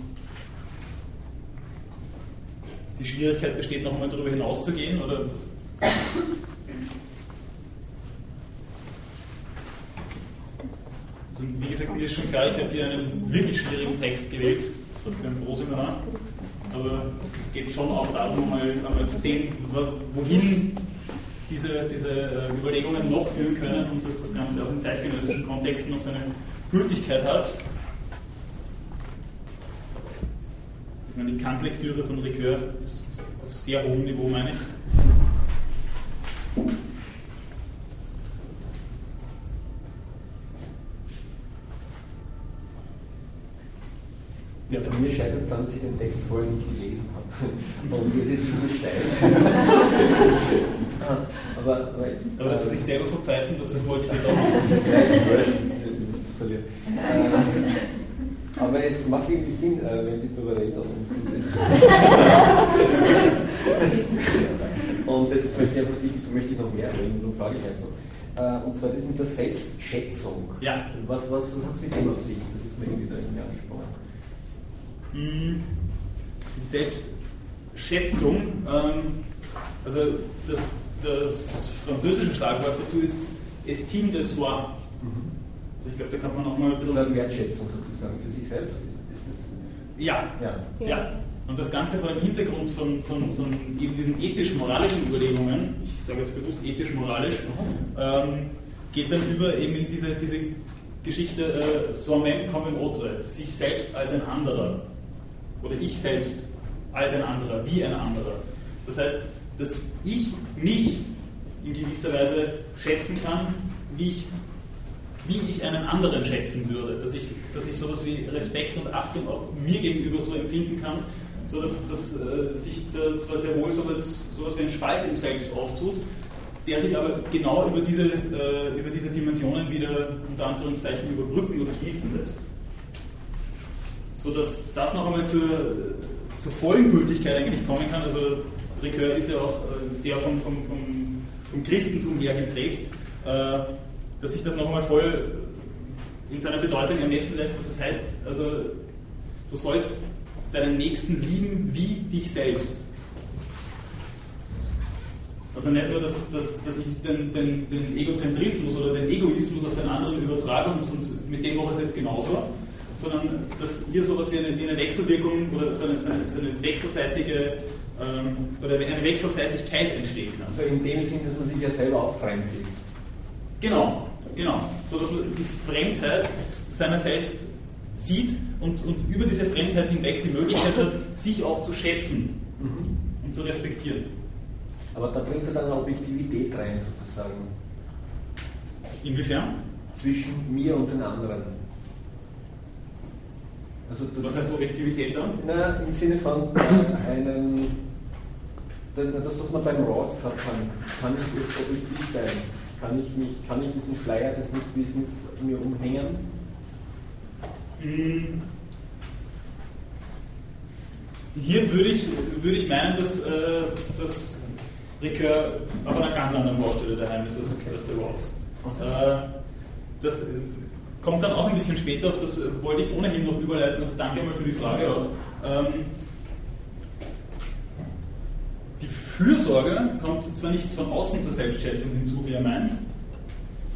die Schwierigkeit besteht, noch einmal darüber hinauszugehen? Oder wie gesagt, mir ist schon klar, ich habe hier einen wirklich schwierigen Text gewählt, für ein Proseminar. Aber es geht schon auch darum, mal, einmal zu sehen, wohin diese, diese äh, Überlegungen noch führen können und dass das Ganze auch in zeitgenössischen Kontexten noch seine Gültigkeit hat. Ich meine, die Kantlektüre von Ricoeur ist auf sehr hohem Niveau, meine ich. Ja, bei mir scheitert dann, dass ich den Text vorher nicht gelesen habe. Und mir ist jetzt viel steil. aber, aber, aber dass Sie sich selber verpfeifen, das wollte ich jetzt auch nicht. Ja, ich weiß, verlieren. Äh, aber es macht irgendwie Sinn, äh, wenn Sie darüber reden. Und jetzt möchte ich, einfach, möchte ich noch mehr reden, darum frage ich einfach. Äh, und zwar das mit der Selbstschätzung. Ja. Was, was, was hat es mit dem auf sich? Das ist mir irgendwie da irgendwie angesprochen. Die Selbstschätzung, ähm, Also das, das französische Schlagwort dazu ist Estime de soi. Also ich glaube, da kann man nochmal ein bisschen... Also Wertschätzung sozusagen für sich selbst. Ja. ja. ja. Und das Ganze vor dem Hintergrund von, von, von eben diesen ethisch-moralischen Überlegungen, ich sage jetzt bewusst ethisch-moralisch, ähm, geht dann über eben in diese, diese Geschichte äh, Soi-même comme un autre, sich selbst als ein anderer. Oder ich selbst als ein anderer, wie ein anderer. Das heißt, dass ich mich in gewisser Weise schätzen kann, wie ich, wie ich einen anderen schätzen würde. Dass ich, dass ich sowas wie Respekt und Achtung auch mir gegenüber so empfinden kann, sodass dass, äh, sich da zwar sehr wohl sowas, sowas wie ein Spalt im Selbst auftut, der sich aber genau über diese, äh, über diese Dimensionen wieder unter Anführungszeichen überbrücken oder schließen lässt. Sodass das noch einmal zur, zur vollen Gültigkeit eigentlich kommen kann. Also Ricoeur ist ja auch äh, sehr vom, vom, vom, vom Christentum her geprägt, äh, dass sich das noch einmal voll in seiner Bedeutung ermessen lässt, was das heißt. Also du sollst deinen Nächsten lieben wie dich selbst. Also nicht nur, dass, dass, dass ich den, den, den, Egozentrismus oder den Egoismus auf den anderen übertrage und, und mit dem mache ich es jetzt genauso, sondern dass hier sowas wie eine, wie eine Wechselwirkung oder so eine, so eine, so eine wechselseitige ähm, oder eine Wechselseitigkeit entstehen kann. Also in dem Sinn, dass man sich ja selber auch fremd ist. Genau, genau. So dass man die Fremdheit seiner selbst sieht und, und über diese Fremdheit hinweg die Möglichkeit hat, sich auch zu schätzen mhm. und zu respektieren. Aber da bringt er dann Objektivität rein, sozusagen. Inwiefern? Zwischen mir und den anderen. Also Was heißt Objektivität dann? Na, im Sinne von äh, einem, das, was man beim Rawls hat, kann, kann ich jetzt objektiv sein? Kann ich, mich, kann ich diesen Schleier des Nichtwissens mir umhängen? Hm. Hier würde ich, würde ich meinen, dass, äh, dass Ricoeur auf einer ganz anderen Baustelle daheim ist als, als der Ross. Äh, das kommt dann auch ein bisschen später, auf das wollte ich ohnehin noch überleiten, also danke mal für die Frage auch. Ähm, die Fürsorge kommt zwar nicht von außen zur Selbstschätzung hinzu, wie er meint,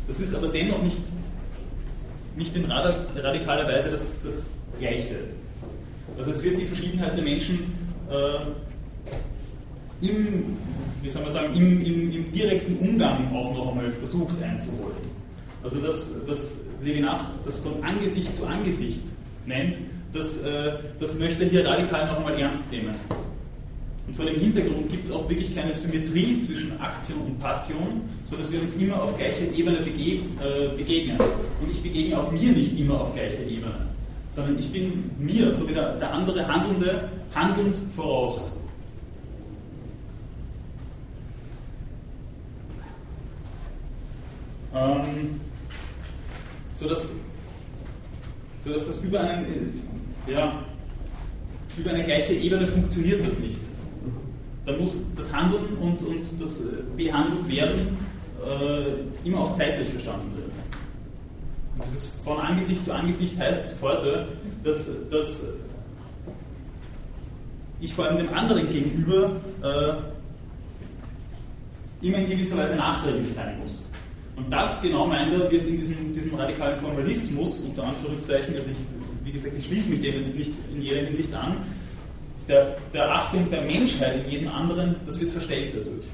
das ist aber dennoch nicht, nicht in radikaler Weise das, das Gleiche. Also es wird die Verschiedenheit der Menschen äh, im wie soll man sagen, im, im, im, direkten Umgang auch noch einmal versucht einzuholen. Also das, das Levinas das von Angesicht zu Angesicht nennt, das, äh, das möchte er hier radikal noch einmal ernst nehmen. Und vor dem Hintergrund gibt es auch wirklich keine Symmetrie zwischen Aktion und Passion, sondern dass wir uns immer auf gleicher Ebene bege äh, begegnen. Und ich begegne auch mir nicht immer auf gleicher Ebene, sondern ich bin mir, so wie der, der andere Handelnde, handelnd voraus. Ähm, sodass, sodass das über, einen, ja, über eine gleiche Ebene funktioniert das nicht. Da muss das Handeln und, und das Behandelt werden äh, immer auch zeitlich verstanden werden. Und dieses von Angesicht zu Angesicht heißt sofort, dass, dass ich vor allem dem anderen gegenüber äh, immer in gewisser Weise nachträglich sein muss. Und das genau meint er, wird in diesem, diesem radikalen Formalismus, unter Anführungszeichen, also ich, wie gesagt, ich schließe mich dem jetzt nicht in jeder Hinsicht an, der, der Achtung der Menschheit in jedem anderen, das wird verstellt dadurch.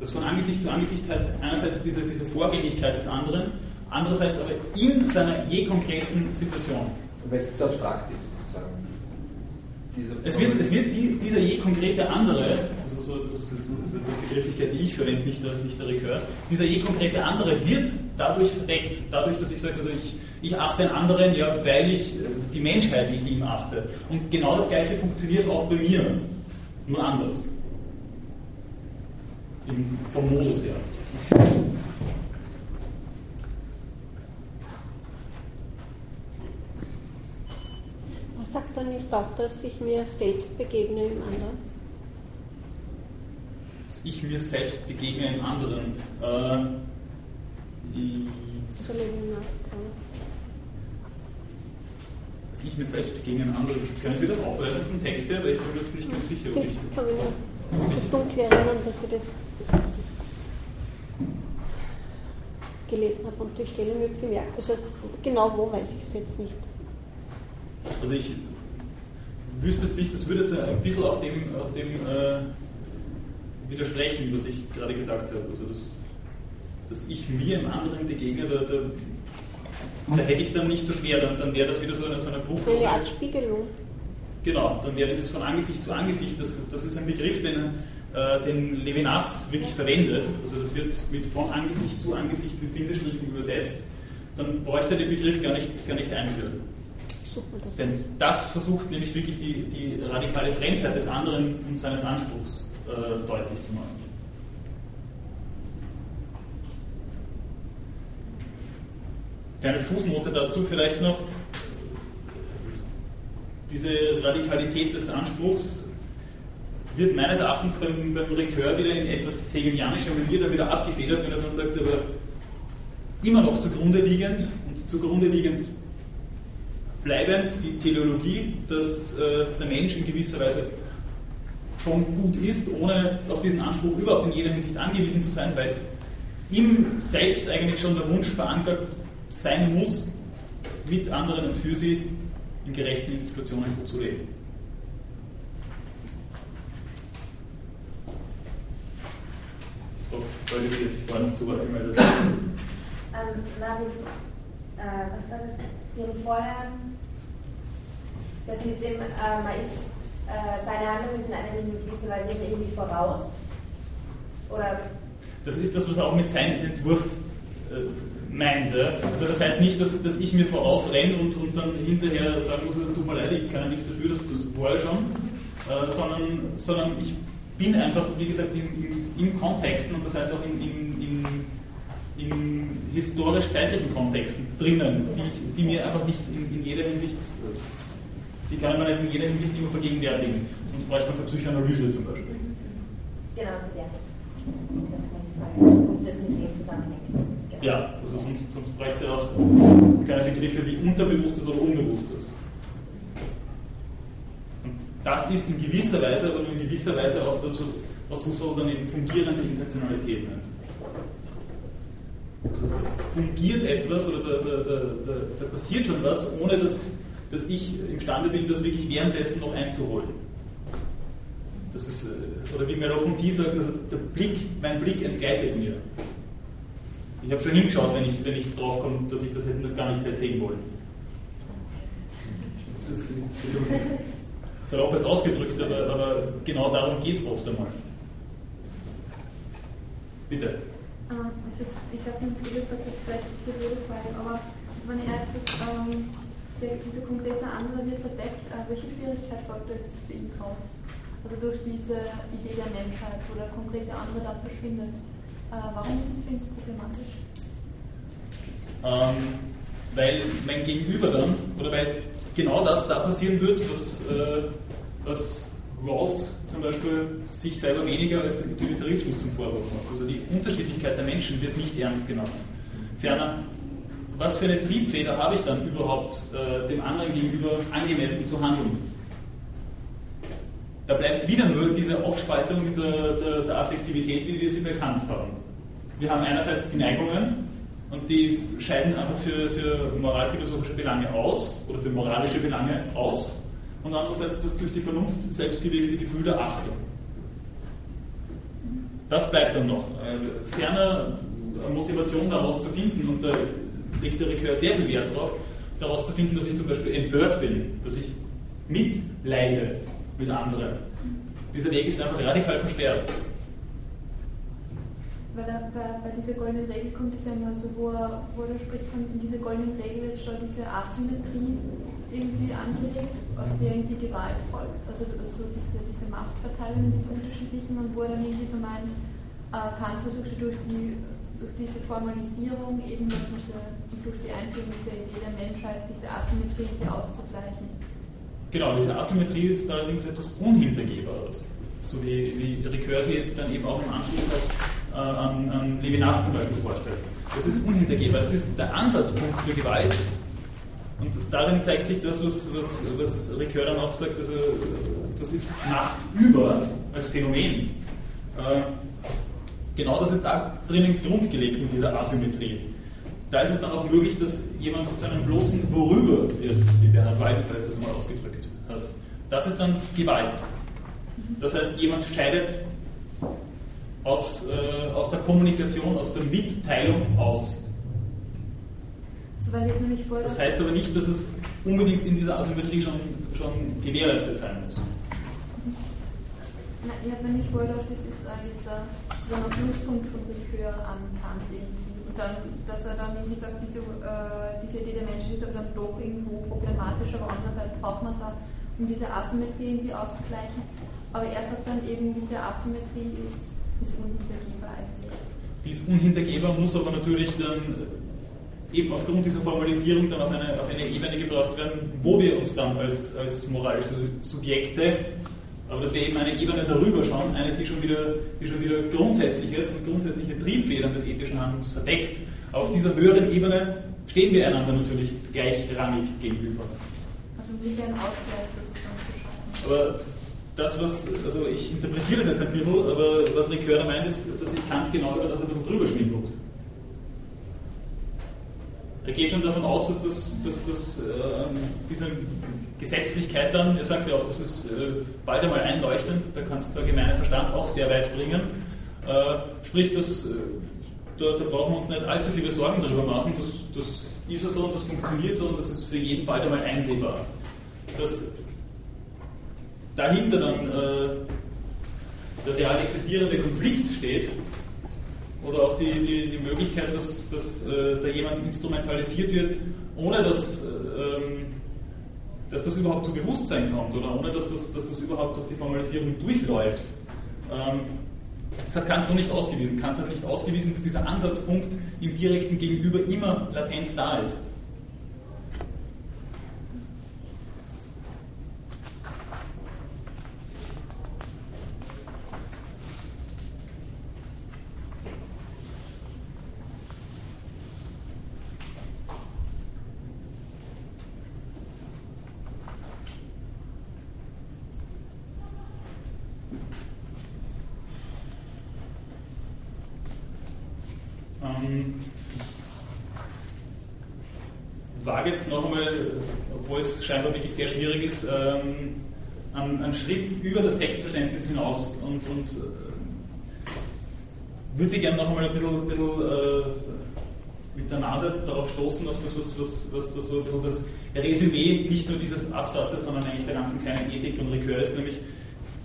Das von Angesicht zu Angesicht heißt einerseits diese, diese Vorgängigkeit des anderen, andererseits aber in seiner je konkreten Situation. Weil es zu abstrakt ist, sozusagen. Es wird, es wird die, dieser je konkrete andere so, das ist, eine Begrifflichkeit, die ich verwende, nicht der, nicht der Recur. Dieser je konkrete andere wird dadurch verdeckt, dadurch, dass ich sage, also ich, ich achte den anderen, ja, weil ich äh, die Menschheit in ihm achte. Und genau das Gleiche funktioniert auch bei mir, nur anders. Im, vom Modus her. Was sagt er nicht auch, dass ich mir selbst begegne im anderen? Ich mir selbst begegne im anderen. Äh, dass ich mir selbst begegne im anderen. Können Sie das aufweisen vom Text her? Weil ich bin mir jetzt nicht ganz sicher, ob ich. Kann so dunkel erinnern, dass ich das gelesen habe und die Stelle mir gemerkt. Also genau wo weiß ich es jetzt nicht. Also ich wüsste jetzt nicht, das würde jetzt ein bisschen auf dem, auf dem äh, widersprechen, was ich gerade gesagt habe. Also das, dass ich mir im anderen begegne, da, da, da hätte ich es dann nicht so schwer, dann, dann wäre das wieder so eine, so eine Bruchlose. Eine Art Spiegelung. Genau, dann wäre dieses von Angesicht zu Angesicht, das, das ist ein Begriff, den, äh, den Levinas wirklich verwendet. Also das wird mit von Angesicht zu Angesicht mit Bindestrichen übersetzt. Dann bräuchte er den Begriff gar nicht, gar nicht einführen. Das Denn das versucht nämlich wirklich die, die radikale Fremdheit des anderen und seines Anspruchs äh, deutlich zu machen. Kleine Fußnote dazu vielleicht noch. Diese Radikalität des Anspruchs wird meines Erachtens beim, beim Recur wieder in etwas hegelianischer Manier dann wieder abgefedert, wenn er dann sagt, aber immer noch zugrunde liegend und zugrunde liegend bleibend die Teleologie, dass äh, der Mensch in gewisser Weise schon gut ist, ohne auf diesen Anspruch überhaupt in jeder Hinsicht angewiesen zu sein, weil ihm selbst eigentlich schon der Wunsch verankert sein muss, mit anderen und für sie in gerechten Institutionen gut zu leben. Freude, die jetzt sich vorhin nicht zu Wort gemeldet ähm, Marvin, äh, was war das? Sie haben vorher das mit dem, äh, man ist, äh, seine Handlung ist in einer gewissen Weise irgendwie voraus? Oder? Das ist das, was er auch mit seinem Entwurf äh, meint. Also das heißt nicht, dass, dass ich mir vorausrenne und, und dann hinterher sagen muss, tut mir leid, ich kann ja nichts dafür, das, das war ja schon, äh, sondern, sondern ich bin einfach, wie gesagt, im, im, im Kontexten und das heißt auch in, in, in, in historisch-zeitlichen Kontexten drinnen, die, die mir einfach nicht in, in jeder Hinsicht die kann man nicht in jeder Hinsicht immer vergegenwärtigen. Sonst bräuchte man für Psychoanalyse zum Beispiel. Genau, ja. Das ist meine Frage. Und das mit dem zusammenhängt. Ja, also sonst, sonst bräuchte es ja auch keine Begriffe wie Unterbewusstes oder Unbewusstes. Und das ist in gewisser Weise, aber nur in gewisser Weise auch das, was, was Husserl dann eben fungierende Intentionalität nennt. Das heißt, da fungiert etwas oder da, da, da, da, passiert schon was, ohne dass dass ich imstande bin, das wirklich währenddessen noch einzuholen. Das ist, äh, oder wie Merleau-Ponty sagt, also der Blick, mein Blick entgleitet mir. Ich habe schon hingeschaut, wenn ich, wenn ich drauf komme, dass ich das hätte gar nicht erzählen wollen. Das ist salopp jetzt ausgedrückt, aber, aber genau darum geht es oft einmal. Bitte. Ah, ich habe nicht gesagt, dass vielleicht diese Rede fallen, aber das war eine Ärzte, ähm, der, dieser konkrete andere wird verdeckt. Äh, welche Schwierigkeit folgt jetzt für ihn draus? Also durch diese Idee der Menschheit, wo der konkrete andere dann verschwindet. Äh, warum ist es für ihn so problematisch? Ähm, weil mein Gegenüber dann, oder weil genau das da passieren wird, was, äh, was Rawls zum Beispiel sich selber weniger als den Utilitarismus zum Vorwurf macht. Also die Unterschiedlichkeit der Menschen wird nicht ernst genommen. Ferner was für eine Triebfeder habe ich dann überhaupt äh, dem anderen gegenüber angemessen zu handeln? Da bleibt wieder nur diese Aufspaltung der, der, der Affektivität, wie wir sie bekannt haben. Wir haben einerseits die Neigungen und die scheiden einfach für, für moralphilosophische Belange aus oder für moralische Belange aus und andererseits das durch die Vernunft selbstgewirkte Gefühl der Achtung. Das bleibt dann noch. Äh, ferner Motivation daraus zu finden und der legt der Rekör sehr viel Wert darauf, daraus zu finden, dass ich zum Beispiel empört bin, dass ich mitleide mit anderen. Dieser Weg ist einfach radikal versperrt. Weil bei, bei, dieser goldenen Regel kommt es ja immer so, wo er, wo er spricht von, in dieser goldenen Regel ist schon diese Asymmetrie irgendwie angelegt, aus der irgendwie Gewalt folgt. Also, also diese, diese Machtverteilung, diese unterschiedlichen, und wo er dann irgendwie so meint, äh, Kant versucht durch die durch diese Formalisierung eben durch, diese, durch die Einführung dieser Idee der Menschheit diese Asymmetrie auszugleichen. Genau, diese Asymmetrie ist allerdings etwas Unhintergehbares, so wie, wie Recursi dann eben auch im Anschluss halt, äh, an, an Levinas zum Beispiel vorstellt. Das ist unhintergehbar, das ist der Ansatzpunkt für Gewalt, Und darin zeigt sich das, was, was, was Ricoeur dann auch sagt, also das ist Macht über als Phänomen. Äh, genau das ist da drinnen grundgelegt in dieser Asymmetrie. Da ist es dann auch möglich, dass jemand zu einem bloßen Worüber wird, wie Bernhard Weidenfels das mal ausgedrückt hat. Das ist dann Gewalt. Das heißt, jemand scheidet aus, äh, aus der Kommunikation, aus der Mitteilung aus. Das heißt aber nicht, dass es unbedingt in dieser Asymmetrie schon, schon gewährleistet sein muss. Ich habe nämlich vorher gedacht, das ist äh, ein, so ein Pluspunkt von Willkür an Kant irgendwie. Und dann, dass er dann irgendwie sagt, diese, äh, diese Idee der Menschen ist aber dann doch irgendwo problematisch, aber andererseits braucht man es auch, um diese Asymmetrie irgendwie auszugleichen. Aber er sagt dann eben, diese Asymmetrie ist, ist unhintergehbar eigentlich. Die ist unhintergehbar, muss aber natürlich dann eben aufgrund dieser Formalisierung dann auf eine, auf eine Ebene gebracht werden, wo wir uns dann als, als moralische Subjekte aber dass wir eben eine Ebene darüber schauen, eine, die schon wieder, die schon wieder Grundsätzliches und grundsätzliche Triebfedern des ethischen Handelns verdeckt. Aber auf dieser höheren Ebene stehen wir einander natürlich gleichrangig gegenüber. Also wie ein Ausgleich sozusagen zu schaffen. Aber das, was, also ich interpretiere das jetzt ein bisschen, aber was Ricoeur meint, ist, dass sich Kant genau über das ein bisschen drüber schwindelt. Er geht schon davon aus, dass, das, dass das, äh, diese Gesetzlichkeit dann, er sagt ja auch, das ist äh, bald einmal einleuchtend, da kannst der gemeine Verstand auch sehr weit bringen. Äh, sprich, das, äh, da, da, brauchen wir uns nicht allzu viele Sorgen darüber machen, das, das ist ja so und das funktioniert so und das ist für jeden bald einmal einsehbar. Dass dahinter dann äh, der real existierende Konflikt steht, oder auch die, die, die Möglichkeit, dass, dass äh, da jemand instrumentalisiert wird, ohne dass, ähm, dass das überhaupt zu Bewusstsein kommt oder ohne dass das, dass das überhaupt durch die Formalisierung durchläuft. Ähm, das hat Kant so nicht ausgewiesen. Kant hat nicht ausgewiesen, dass dieser Ansatzpunkt im direkten Gegenüber immer latent da ist. wage jetzt noch einmal, obwohl es scheinbar wirklich sehr schwierig ist, ähm, einen, Schritt über das Textverständnis hinaus und, und äh, würde Sie gerne noch einmal ein bisschen, bisschen äh, mit der Nase darauf stoßen, auf das, was, was, was da so das Resümee nicht nur dieses Absatzes, sondern eigentlich der ganzen kleinen Ethik von Ricoeur ist, nämlich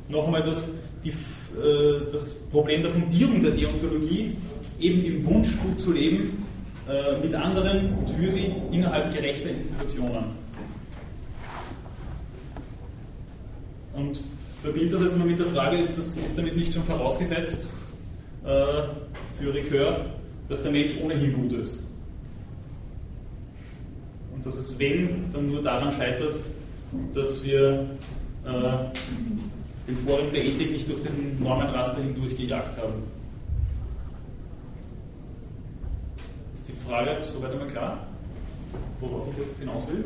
noch einmal das, die, äh, das Problem der Fundierung der Deontologie eben im Wunsch, gut zu leben, äh, mit anderen und für sie innerhalb gerechter Institutionen. Und verbinde das jetzt mal mit der Frage, ist, das, ist damit nicht schon vorausgesetzt äh, für Ricoeur, dass der Mensch ohnehin gut ist? Und dass es, wenn, dann nur daran scheitert, dass wir äh, den Vorrang der Ethik nicht durch den Normenraster hindurch gejagt haben. Frage soweit einmal klar, worauf ich jetzt hinaus will?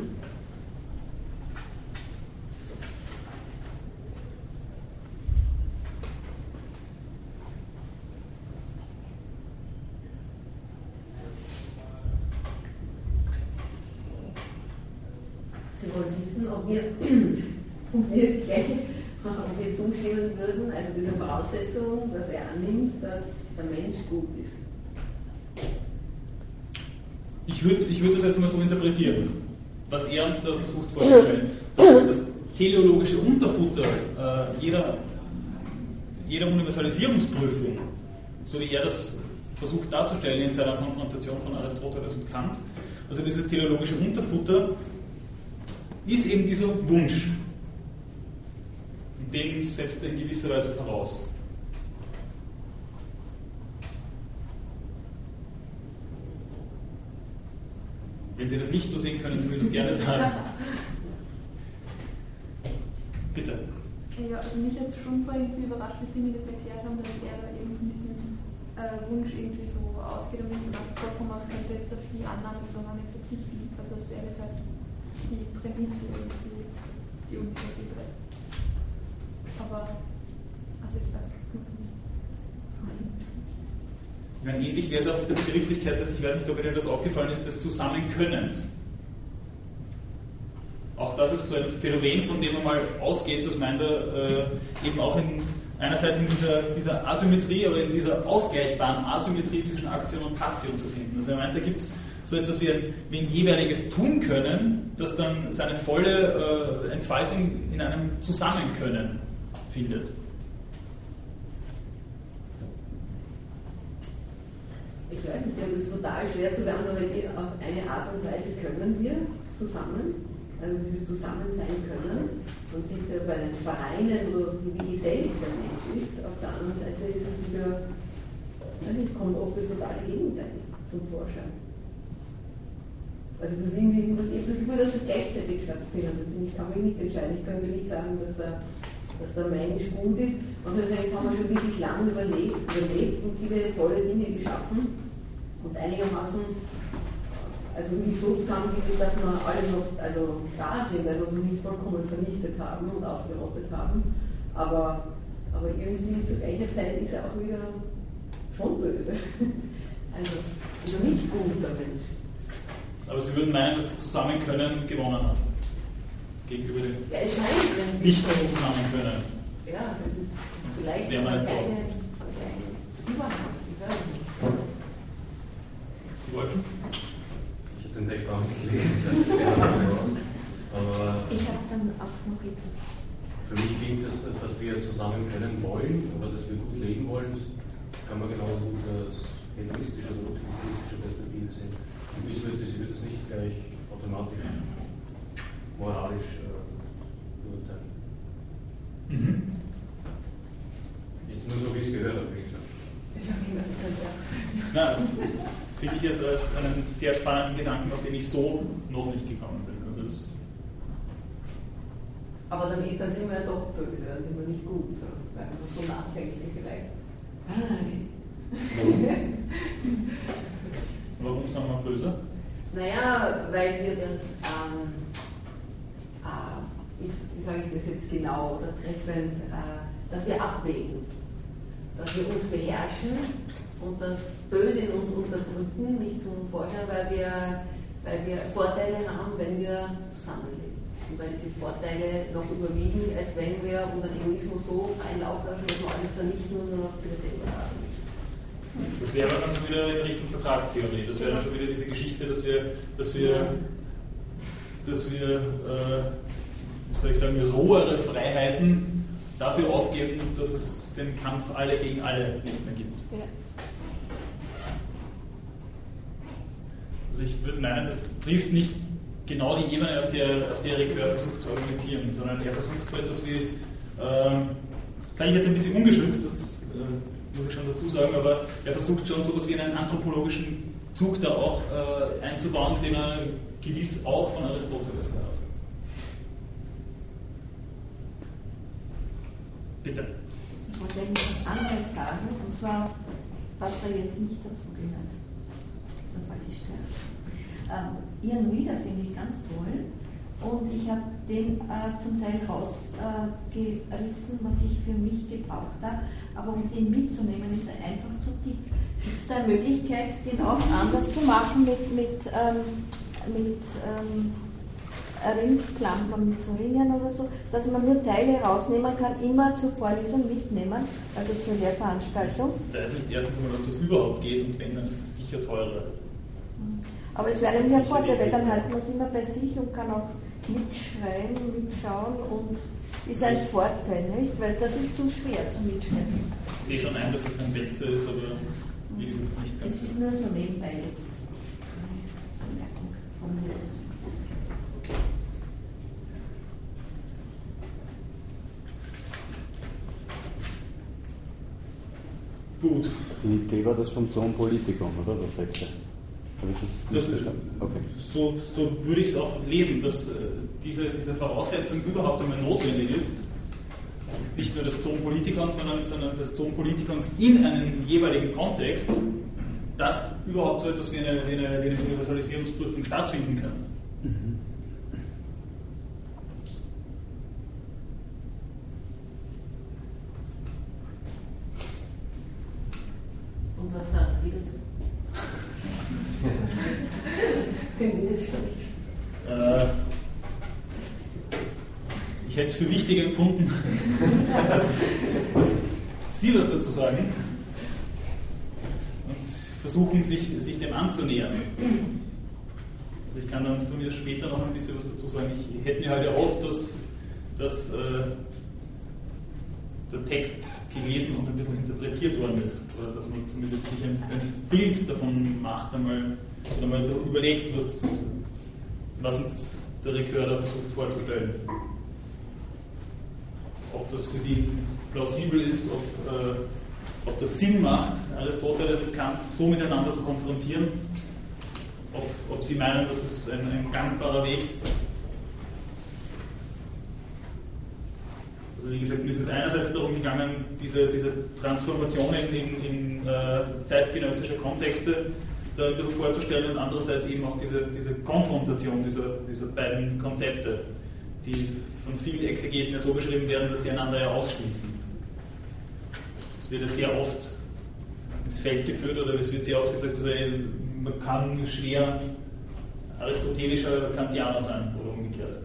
Sie wollen wissen, ob wir, ob wir, die gleiche, ob wir zustimmen würden, also dieser Voraussetzung, dass er annimmt, dass der Mensch gut ist. Ich würde ich würd das jetzt mal so interpretieren, was er uns da versucht vorzustellen. Dass das teleologische Unterfutter äh, jeder, jeder Universalisierungsprüfung, so wie er das versucht darzustellen in seiner Konfrontation von Aristoteles und Kant, also dieses teleologische Unterfutter ist eben dieser Wunsch. Und den setzt er in gewisser Weise voraus. Wenn Sie das nicht so sehen, können Sie mir das gerne sagen. Bitte. Ja, also mich hat es schon vorhin überrascht, wie Sie mir das erklärt haben, dass er da eben von diesem äh, Wunsch irgendwie so ausgeht und ist, also vollkommen aus könnte jetzt auf die Annahme so nicht verzichten. Also es wäre es halt die Prämisse irgendwie die Unität ist. Aber, also ich weiß jetzt nicht. Ich meine, ähnlich wäre es auch mit der Begrifflichkeit, dass ich weiß nicht, ob Ihnen das aufgefallen ist, des Zusammenkönnens. Auch das ist so ein Phänomen, von dem man mal ausgeht, dass man da äh, eben auch in, einerseits in dieser, dieser Asymmetrie, aber in dieser ausgleichbaren Asymmetrie zwischen Aktion und Passion zu finden. Also ich meine, da gibt es so etwas wie ein, jeweiliges tun können, das dann seine volle äh, Entfaltung in einem Zusammenkönnen findet. Ich weiß nicht, das ist total schwer zu beantworten, auf eine Art und Weise können wir zusammen, also dieses Zusammensein können. Man sieht es ja bei den Vereinen wie gesellig der Mensch ist. Auf der anderen Seite ist es wieder, nicht, kommt oft das totale Gegenteil zum Vorschein. Also das ist irgendwie, habe das Gefühl, dass es gleichzeitig stattfindet. Also ich kann mich nicht entscheiden. Ich könnte nicht sagen, dass, dass der Mensch gut ist. Und das heißt, jetzt haben wir schon wirklich lange überlebt, überlebt und viele tolle Dinge geschaffen und einigermaßen also nicht so zusammengeführt, dass wir alle noch also da sind, also uns nicht vollkommen vernichtet haben und ausgerottet haben. Aber, aber irgendwie zu gleicher Zeit ist er auch wieder schon böse. Also, also nicht gut, der Mensch. Aber Sie würden meinen, dass das Zusammenkönnen gewonnen hat. Gegenüber dem ja, es scheint, nicht mehr Zusammenkönnen. Ja, das ist vielleicht eine kleine, kleine Überhand. Sie wollten? Ich habe den Text auch nicht gelesen. Aber Ich habe dann auch noch etwas. für mich klingt das, dass wir zusammen können wollen oder dass wir gut leben wollen, kann man genauso gut als hedonistische oder utilitaristische Perspektive ich würde, ich würde es nicht gleich automatisch moralisch äh, beurteilen. Mhm. Jetzt nur so, wie ich es gehört habe, wie gesagt. Ja, genau. Na, finde ich jetzt einen sehr spannenden Gedanken, auf den ich so noch nicht gekommen bin. Also das, Aber dann, dann sind wir ja doch böse, dann sind wir nicht gut, so, weil wir so nachdenklich vielleicht. Warum sind wir böse? Naja, weil wir das, ähm, äh, wie, wie sage ich das jetzt genau oder treffend, äh, dass wir abwägen, dass wir uns beherrschen und das Böse in uns unterdrücken, nicht zum Vorschein, weil wir, weil wir Vorteile haben, wenn wir zusammenleben. Und weil diese Vorteile noch überwiegen, als wenn wir unseren Egoismus so freien Lauf lassen, dass wir alles vernichten und nur noch für selber haben. Das wäre dann schon wieder in Richtung Vertragstheorie. Das wäre dann schon wieder diese Geschichte, dass wir, dass wir, dass wir äh, wie soll ich sagen, rohere Freiheiten dafür aufgeben, dass es den Kampf alle gegen alle nicht mehr gibt. Ja. Also ich würde meinen, das trifft nicht genau die Ebene, auf der, auf der Ricoeur versucht zu argumentieren, sondern er versucht so etwas wie, ähm, sage ich jetzt ein bisschen ungeschützt, das äh, muss ich schon dazu sagen, aber er versucht schon so etwas wie einen anthropologischen Zug da auch äh, einzubauen, den er gewiss auch von Aristoteles hat. Bitte. Ich wollte eigentlich was anderes sagen, und zwar, was da jetzt nicht dazu gehört. So falls ich stelle. Ähm, Ihren Reader finde ich ganz toll. Und ich habe den äh, zum Teil rausgerissen, äh, was ich für mich gebraucht habe. Aber um den mitzunehmen, ist er einfach zu dick. Gibt es da eine Möglichkeit, den auch anders zu machen mit, mit, ähm, mit ähm, Ringklammern, mit so Ringen oder so, dass man nur Teile rausnehmen kann, immer zur Vorlesung mitnehmen, also zur Lehrveranstaltung. Da ist nicht erstens einmal, ob das überhaupt geht und wenn, dann ist es sicher teurer. Aber es wäre nämlich ein Vorteil, weil dann halten wir es immer bei sich und kann auch mitschreiben, mitschauen und ist ein Vorteil, nicht? Weil das ist zu schwer zum Mitschreiben. Ich sehe schon ein, dass es ein Wechsel ist, aber wie gesagt nicht ganz. Es ist nur so nebenbei jetzt. Okay. Gut. Die Idee war das vom Zoom Politikon, oder? Das sechste. Habe ich das, das verstanden? Okay. So, so würde ich es auch lesen, dass äh, diese, diese Voraussetzung überhaupt einmal notwendig ist, nicht nur des Zonenpolitikons, sondern, sondern des Zonenpolitikons in einem jeweiligen Kontext, dass überhaupt so etwas wie eine, wie eine, wie eine Universalisierungsprüfung stattfinden kann. Und was sagen Sie dazu? Schon nicht. Äh, ich hätte es für wichtiger empfunden, dass, dass Sie was dazu sagen und versuchen, sich, sich dem anzunähern. Also ich kann dann von mir später noch ein bisschen was dazu sagen. Ich hätte mir halt erhofft, dass, dass äh, der Text gelesen und ein bisschen interpretiert worden ist. Oder dass man zumindest sich ein, ein Bild davon macht, einmal, oder mal überlegt, was, was uns der Rekör da versucht vorzustellen. Ob das für Sie plausibel ist, ob, äh, ob das Sinn macht, Aristoteles und Kant so miteinander zu konfrontieren, ob, ob Sie meinen, das ist ein, ein gangbarer Weg. Also wie gesagt, mir ist es einerseits darum gegangen, diese, diese Transformationen in, in äh, zeitgenössische Kontexte da ein bisschen vorzustellen und andererseits eben auch diese, diese Konfrontation dieser, dieser beiden Konzepte, die von vielen Exegeten ja so beschrieben werden, dass sie einander ja ausschließen. Es wird ja sehr oft ins Feld geführt oder es wird sehr oft gesagt, also, man kann schwer aristotelischer Kantianer sein oder umgekehrt.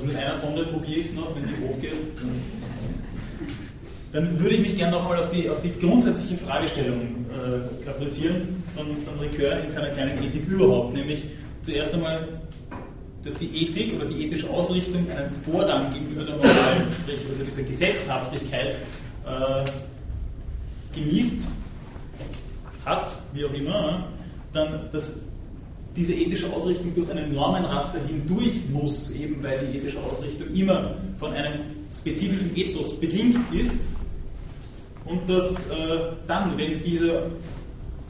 Also mit einer Sonde probiere ich es noch, wenn die hochgeht. Dann würde ich mich gerne noch einmal auf die, auf die grundsätzliche Fragestellung äh, kaprizieren von, von Ricoeur in seiner kleinen Ethik überhaupt, nämlich zuerst einmal, dass die Ethik oder die ethische Ausrichtung einen Vorrang gegenüber der Moral, sprich also dieser Gesetzhaftigkeit, äh, genießt, hat, wie auch immer, dann das diese ethische Ausrichtung durch einen Normenraster hindurch muss, eben weil die ethische Ausrichtung immer von einem spezifischen Ethos bedingt ist und dass äh, dann, wenn dieser,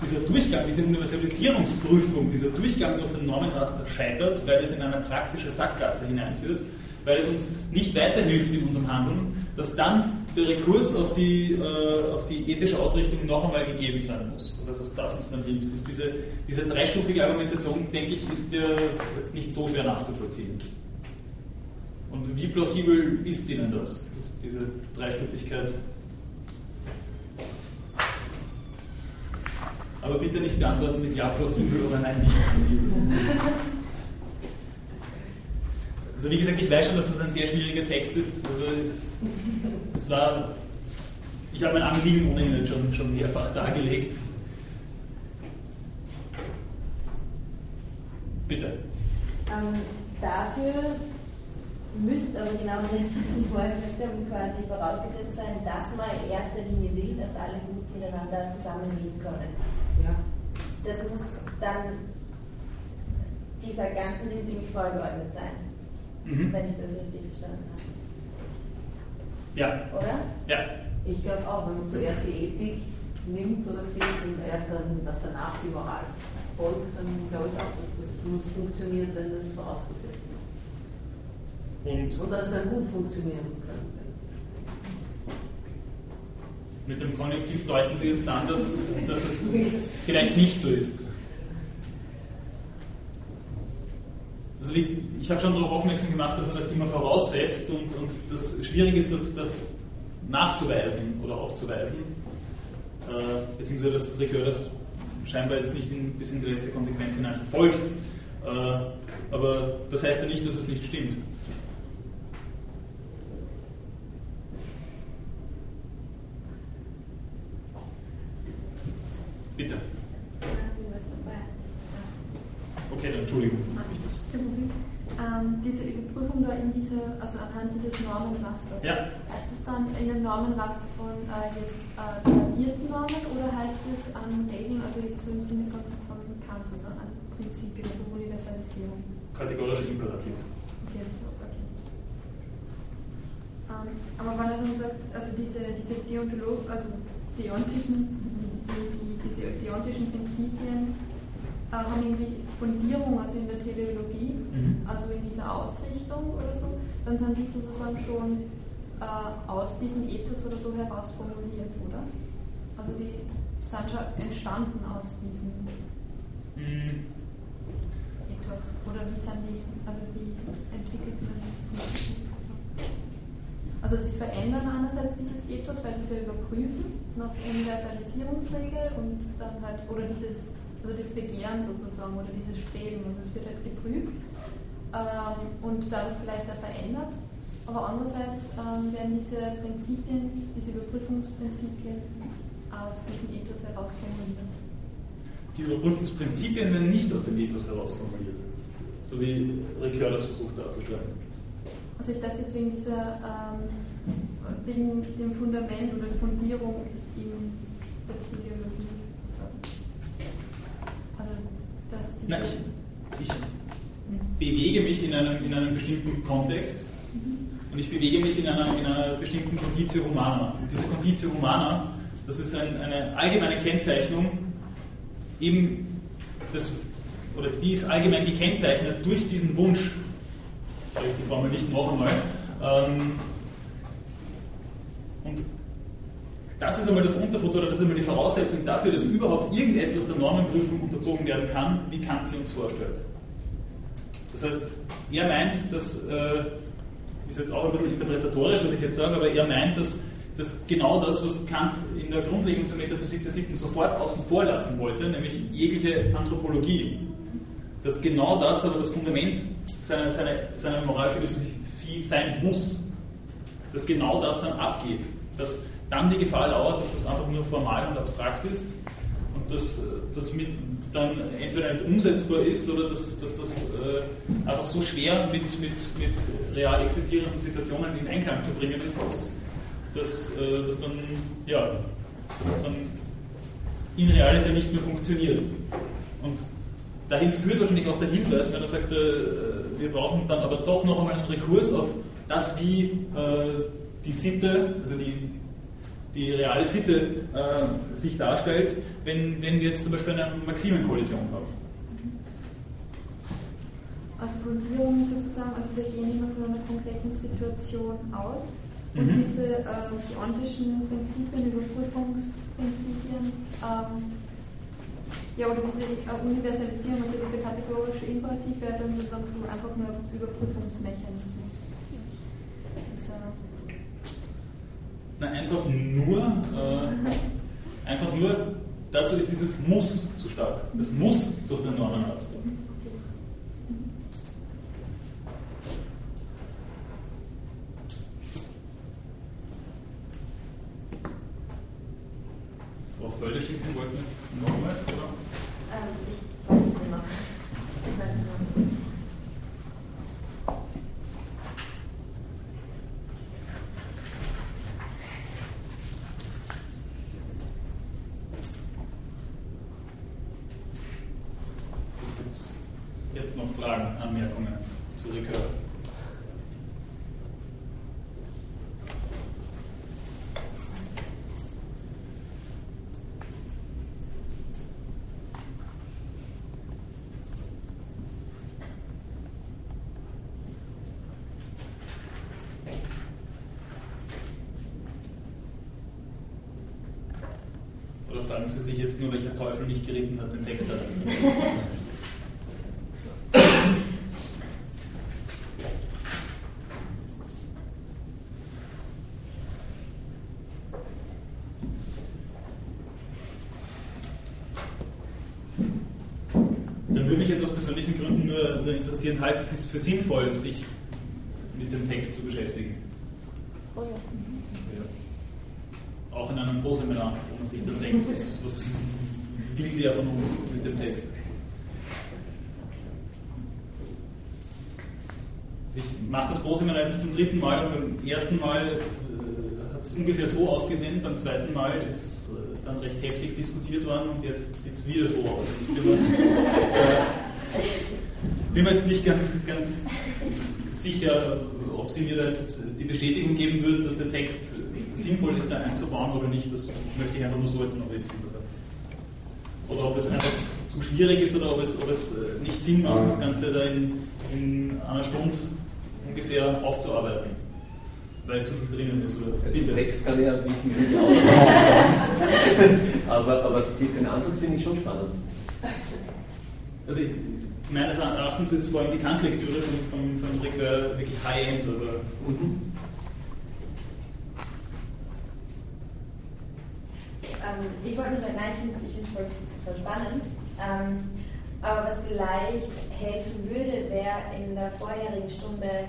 dieser Durchgang, diese Universalisierungsprüfung, dieser Durchgang durch den Normenraster scheitert, weil es in eine praktische Sackgasse hineinführt, weil es uns nicht weiterhilft in unserem Handeln, dass dann der Rekurs auf die, äh, auf die ethische Ausrichtung noch einmal gegeben sein muss. Oder dass das uns dann hilft. Ist diese, diese dreistufige Argumentation, denke ich, ist jetzt nicht so schwer nachzuvollziehen. Und wie plausibel ist Ihnen das, diese Dreistufigkeit? Aber bitte nicht beantworten mit Ja plausibel oder Nein nicht plausibel. Also wie gesagt, ich weiß schon, dass das ein sehr schwieriger Text ist. Also es, es war, ich habe mein Anliegen ohnehin schon, schon mehrfach dargelegt. Bitte. Ähm, dafür müsste aber genau das, was Sie vorher gesagt haben, quasi vorausgesetzt sein, dass man in erster Linie will, dass alle gut miteinander zusammenleben können. Ja. Das muss dann dieser ganzen ziemlich vorgeordnet sein, Mhm. wenn ich das richtig verstanden habe. Ja. Oder? Ja. Ich glaube auch, wenn man zuerst die Ethik nimmt oder sieht und erst dann, dass danach die Moral folgt, dann glaube ich auch, dass das muss funktionieren, wenn das vorausgesetzt ist. Und Und dass es dann gut funktionieren könnte. Mit dem Konjunktiv deuten Sie jetzt an, dass, dass es vielleicht nicht so ist. Also wie, ich habe schon darauf aufmerksam gemacht, dass er das immer voraussetzt und, und das schwierig ist, das, das nachzuweisen oder aufzuweisen. Äh, beziehungsweise das Rekör das scheinbar jetzt nicht in, bis in die letzte Konsequenz hinein verfolgt. Äh, aber das heißt ja nicht, dass es nicht stimmt. Bitte. Okay, dann Entschuldigung. ich das. Ähm, diese Überprüfung da in dieser, also anhand dieses Normenrasters, Ja. heißt es dann in einem Normenraster von äh, jetzt äh, Normen oder heißt es an Regeln, also jetzt so im Sinne von, von Kant, also an Prinzipien, also Universalisierung? Kategorischer Imperativ. Okay, das ist okay. Ähm, aber wenn er dann sagt, also diese, diese Deontolog also deontischen, die, die, diese deontischen Prinzipien äh, haben irgendwie Fundierung, also in der Teleologie, Mhm. also in dieser Ausrichtung oder so, dann sind die sozusagen schon äh, aus diesem Ethos oder so heraus formuliert, oder? Also die sind schon entstanden aus diesem Mhm. Ethos. Oder wie sind die, also wie entwickelt sich das? Also sie verändern einerseits dieses Ethos, weil sie es ja überprüfen nach Universalisierungsregel und dann halt, oder dieses, also das Begehren sozusagen oder dieses Streben, also es wird halt geprüft ähm, und dadurch vielleicht auch verändert. Aber andererseits ähm, werden diese Prinzipien, diese Überprüfungsprinzipien aus diesem Ethos heraus formuliert. Die Überprüfungsprinzipien werden nicht aus dem Ethos heraus formuliert, so wie Ricoeur das versucht darzustellen. Also ich das jetzt wegen dieser, ähm, wegen dem Fundament oder der Fundierung in der Teleologie sozusagen. Also dass Na, ich, ich bewege mich in einem, in einem bestimmten Kontext und ich bewege mich in einer, in einer bestimmten Conditio Humana. Und diese Conditio Humana, das ist ein, eine allgemeine Kennzeichnung, eben das, oder die ist allgemein gekennzeichnet durch diesen Wunsch, sage ich die Formel nicht noch einmal, ähm, und das ist einmal das Unterfutter oder das ist einmal die Voraussetzung dafür, dass überhaupt irgendetwas der Normenprüfung unterzogen werden kann, wie Kant sie uns vorstellt. Das heißt, er meint, dass, äh, ist jetzt auch ein bisschen interpretatorisch, was ich jetzt sage, aber er meint, dass, dass genau das, was Kant in der Grundlegung zur Metaphysik der Sitten sofort außen vor lassen wollte, nämlich jegliche Anthropologie, dass genau das aber das Fundament seiner, seiner, seiner Moralphilosophie sein muss, dass genau das dann abgeht, dass dann die Gefahr lauert, dass das einfach nur formal und abstrakt ist und dass das mit dann entweder nicht umsetzbar ist oder dass, dass das äh, einfach so schwer mit, mit, mit real existierenden Situationen in Einklang zu bringen ist, dass, dass, äh, dass, dann, ja, dass das dann in Realität nicht mehr funktioniert. Und dahin führt wahrscheinlich auch der Hinweis, wenn er sagt, äh, wir brauchen dann aber doch noch einmal einen Rekurs auf das, wie äh, die Sitte, also die, die reale Sitte äh, sich darstellt, wenn, wenn wir jetzt zum Beispiel eine Maximenkollision haben. als Grundierung sozusagen, also wir gehen immer von einer konkreten Situation aus. Und Mhm. diese äh, deontischen Prinzipien, Überprüfungsprinzipien, ähm, ja, oder diese äh, Universalisierung, also diese kategorische Imperativ wäre dann sozusagen so einfach nur Überprüfungsmechanismus. Dieser, Na, einfach nur, äh, einfach nur, dazu ist dieses Muss zu stark. Das muss durch den Normenarzt. Frau Völde schließen wollten jetzt nochmal, oder? Ähm, ich wollte es nicht machen. Ich wollte es machen. Gibt es jetzt noch Fragen, Anmerkungen zu Recur? Oder fragen Sie sich jetzt nur, welcher Teufel mich geritten hat, den Text da reinzunehmen? Dann würde mich jetzt aus persönlichen Nur interessieren, halten Sie es für sinnvoll, sich mit dem Text zu beschäftigen? Oh ja. Ja. Auch in einem Proseminar, wo man sich dann denkt, was, was will der von uns mit dem Text? Also Ich mache das Proseminar jetzt zum dritten Mal und beim ersten Mal äh, hat es ungefähr so ausgesehen, beim zweiten Mal ist äh, dann recht heftig diskutiert worden und jetzt sieht es wieder so aus. Ich bin mir, jetzt nicht ganz, ganz sicher, ob Sie mir da jetzt die Bestätigung geben würden, dass der Text sinnvoll ist, da einzubauen oder nicht. Das möchte ich einfach nur so jetzt noch wissen. Oder ob es einfach zu schwierig ist oder ob es, ob es äh, nicht Sinn macht, das Ganze da in, in einer Stunde ungefähr aufzuarbeiten. Weil zu viel drinnen ist. Oder also Text kann ja nicht aussagen. aber, aber den Ansatz finde ich schon spannend. Also ich, meines Erachtens ist vor allem die Kantlektüre von, von, von Ricoeur wirklich High-End. Mhm. Ähm, ich wollte nur sagen, nein, ich finde es voll, voll spannend. Ähm, aber was vielleicht helfen würde, wäre in der vorherigen Stunde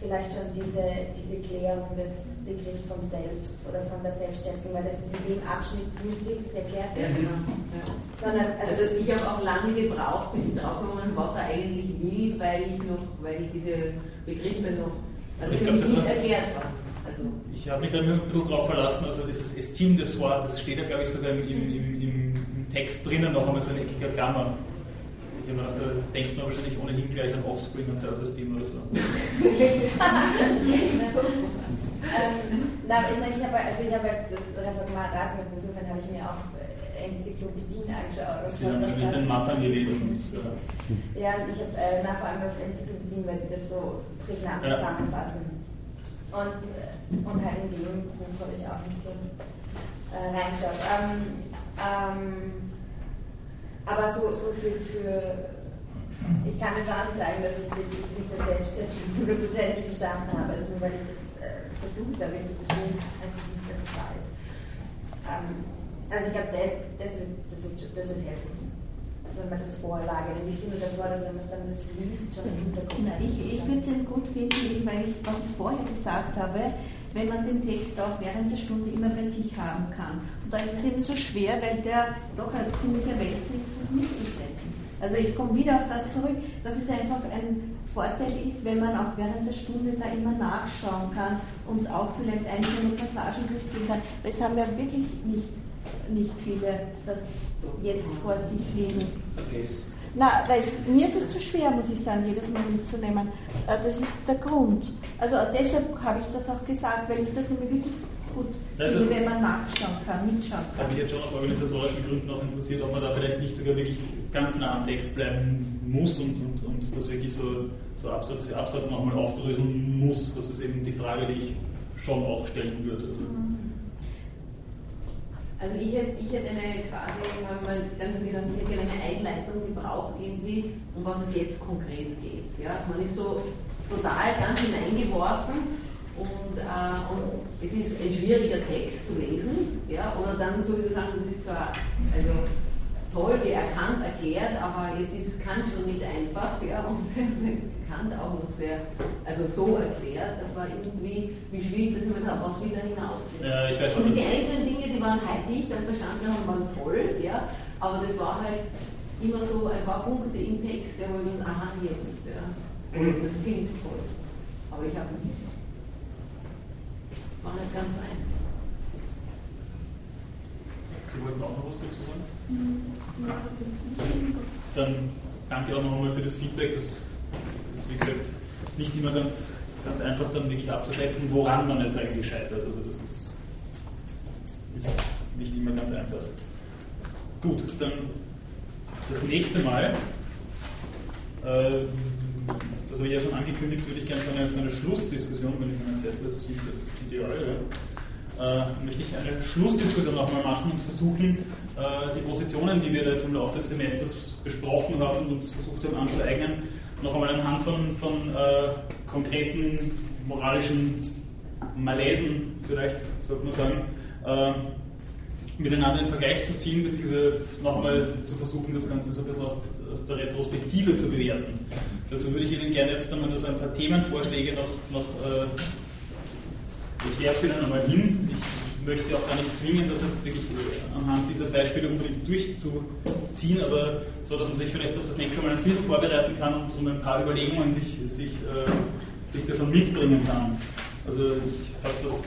vielleicht schon diese, diese Klärung des Begriffs vom Selbst oder von der Selbstschätzung, weil das ist in dem Abschnitt nicht wirklich erklärt wird. Ja, genau. Ja. Sondern, also, also ich habe auch lange gebraucht, bis ich draufgekommen was er eigentlich will, weil ich noch, weil ich diese Begriffe noch also ich glaub, nicht erklärt war. Also ich habe mich da ein bisschen drauf verlassen, also dieses Estime de Soi, das steht ja glaube ich sogar im, im, im, im Text drinnen noch einmal so eine eckige Klammer. Mir gedacht, da denkt man wahrscheinlich ohnehin gleich an Offspring und Self-Esteem oder so. ähm, na, ich meine, ich habe also ich habe das Referat mit, insofern habe ich mir auch äh, Enzyklopädien angeschaut. Sie haben wahrscheinlich den Mattern gelesen. Und, ja, und ich habe äh, nach vor allem auf Enzyklopädien, weil die das so prägnant ja. zusammenfassen. Und, äh, und halt in dem Buch habe ich auch nicht so äh, reingeschaut. Ähm, ähm, aber so, so für, für ich kann jetzt nicht sagen, dass ich die Defizite Selbstständigkeit hundertprozentig verstanden habe. Also nur weil ich jetzt äh, versucht habe, zu verstehen, heißt es nicht, dass es wahr ist. Ähm, also ich glaube, das, das, wird, das, das wird helfen, wenn man das vorlage. Denn die Stimme davor, dass wenn man dann das liest, schon im Hintergrund. Ich ich würde es gut finden, weil ich, was ich vorher gesagt habe, wenn man den Text auch während der Stunde immer bei sich haben kann. Und da ist es eben so schwer, weil der doch ein ziemlicher Wälzer ist, das mitzustellen. Also ich komme wieder auf das zurück, dass es einfach ein Vorteil ist, wenn man auch während der Stunde da immer nachschauen kann und auch vielleicht einzelne Passagen durchgehen kann. Weil es haben ja wirklich nicht, nicht viele das jetzt vor sich liegen. Vergiss. Na, weil mir ist es zu schwer, muss ich sagen, jedes Mal mitzunehmen. Äh, das ist der Grund. Also deshalb habe ich das auch gesagt, weil ich das nämlich wirklich gut also, finde, wenn man nachschauen kann, mitschauen kann. Habe mich jetzt schon aus organisatorischen Gründen auch interessiert, ob man da vielleicht nicht sogar wirklich ganz nah am Text bleiben muss und, und, und das wirklich so, so Absatz für Absatz nochmal aufdröseln muss. Das ist eben die Frage, die ich schon auch stellen würde. Also. Mhm. Also ich hätte, ich hätte eine quasi, dann wieder eine Einleitung gebraucht irgendwie, um was es jetzt konkret geht. Ja? Man ist so total ganz hineingeworfen und, äh, und es ist ein schwieriger Text zu lesen, ja? oder dann sowieso sagen, das ist zwar also toll erkannt erklärt, aber jetzt ist Kant schon nicht einfach ja? und Kant auch noch sehr, also so erklärt, das war irgendwie wie schwierig, dass ich mir gedacht was will da hinaus ja, ich weiß Und die einzelnen Dinge, die waren halt nicht dann verstanden haben, waren toll, ja, aber das war halt immer so ein paar Punkte im Text, der wo ich aha, jetzt, ja, das klingt toll, aber ich habe nicht, das war nicht ganz so einfach. Sie wollten auch noch was dazu sagen? Ja. Dann danke auch nochmal für das Feedback. Das ist, wie gesagt, nicht immer ganz, ganz einfach dann wirklich abzuschätzen, woran man jetzt eigentlich scheitert. Also das ist, ist nicht immer ganz einfach. Gut, dann das nächste Mal, äh, das habe ich ja schon angekündigt, würde ich gerne so eine, so eine Schlussdiskussion, wenn ich meinen Zettel jetzt das Ideal, ja, äh, möchte ich eine Schlussdiskussion nochmal machen und versuchen, äh, die Positionen, die wir da jetzt im Laufe des Semesters besprochen haben und uns versucht haben anzueignen, noch einmal anhand von, von äh, konkreten moralischen Malaisen, vielleicht sollte man sagen, äh, miteinander in Vergleich zu ziehen, beziehungsweise noch einmal zu versuchen, das Ganze so ein bisschen aus, aus der Retrospektive zu bewerten. Dazu würde ich Ihnen gerne jetzt einmal nur so ein paar Themenvorschläge noch, noch äh, ich werfe Ihnen einmal hin. Ich möchte auch gar nicht zwingen, das jetzt wirklich äh, anhand dieser Beispiele unbedingt durchzuziehen, aber so, dass man sich vielleicht auf das nächste Mal ein bisschen vorbereiten kann und so ein paar Überlegungen sich, sich, äh, sich da schon mitbringen kann. Also ich habe das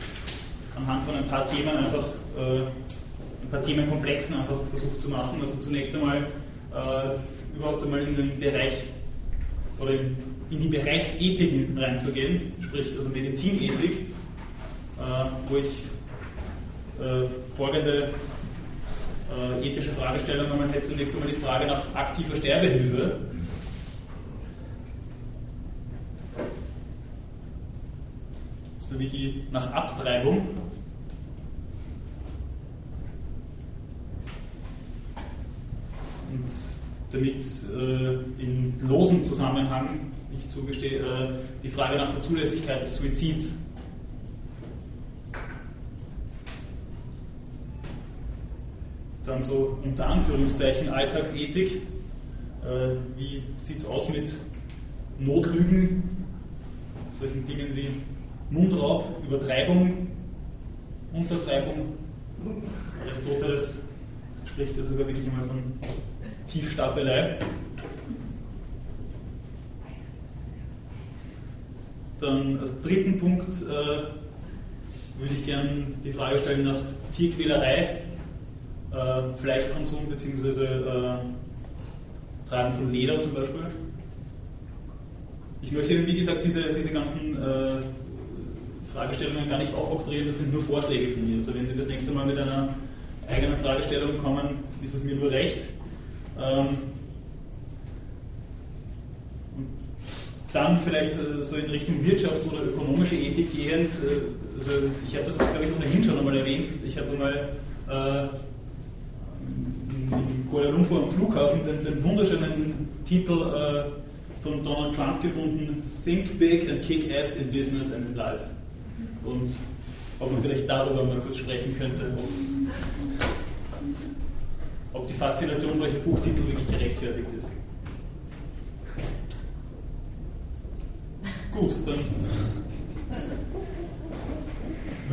anhand von ein paar Themen einfach, äh, ein paar Themenkomplexen einfach versucht zu machen. Also zunächst einmal äh, überhaupt einmal in den Bereich oder in, in die Bereichsethiken reinzugehen, sprich also Medizinethik äh, wo ich äh, folgende äh, ethische Fragestellungen. Man hätte zunächst einmal die Frage nach aktiver Sterbehilfe. Sowie die nach Abtreibung. Und damit äh, in losem Zusammenhang, ich zugestehe, äh, die Frage nach der Zulässigkeit des Suizids. Dann so unter Anführungszeichen Alltagsethik. Äh, wie sieht es aus mit Notlügen, solchen Dingen wie Mundraub, Übertreibung, Untertreibung? Aristoteles spricht ja sogar wirklich einmal von Tiefstapelei. Dann als dritten Punkt äh, würde ich gerne die Frage stellen nach Tierquälerei, äh, Fleischkonsum bzw. Äh, Tragen von Leder zum Beispiel. Ich möchte, wie gesagt, diese, diese ganzen äh, Fragestellungen gar nicht aufoktroyieren, das sind nur Vorschläge von mir. Also wenn Sie das nächste Mal mit einer eigenen Fragestellung kommen, ist es mir nur recht. Ähm, dann vielleicht äh, so in Richtung Wirtschafts- oder ökonomische Ethik gehend. Äh, also ich habe das, glaube ich, ohnehin schon einmal erwähnt. Ich habe einmal in Kuala Lumpur am Flughafen den, den wunderschönen Titel äh, von Donald Trump gefunden: Think big and kick ass in business and in life. Und ob man vielleicht darüber mal kurz sprechen könnte, ob die Faszination solcher Buchtitel wirklich gerechtfertigt ist. Gut, dann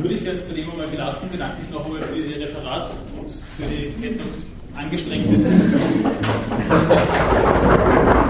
würde ich es jetzt bei dem einmal belassen. Bedanke mich noch einmal für Ihr Referat und für die etwas angestrengte Diskussion.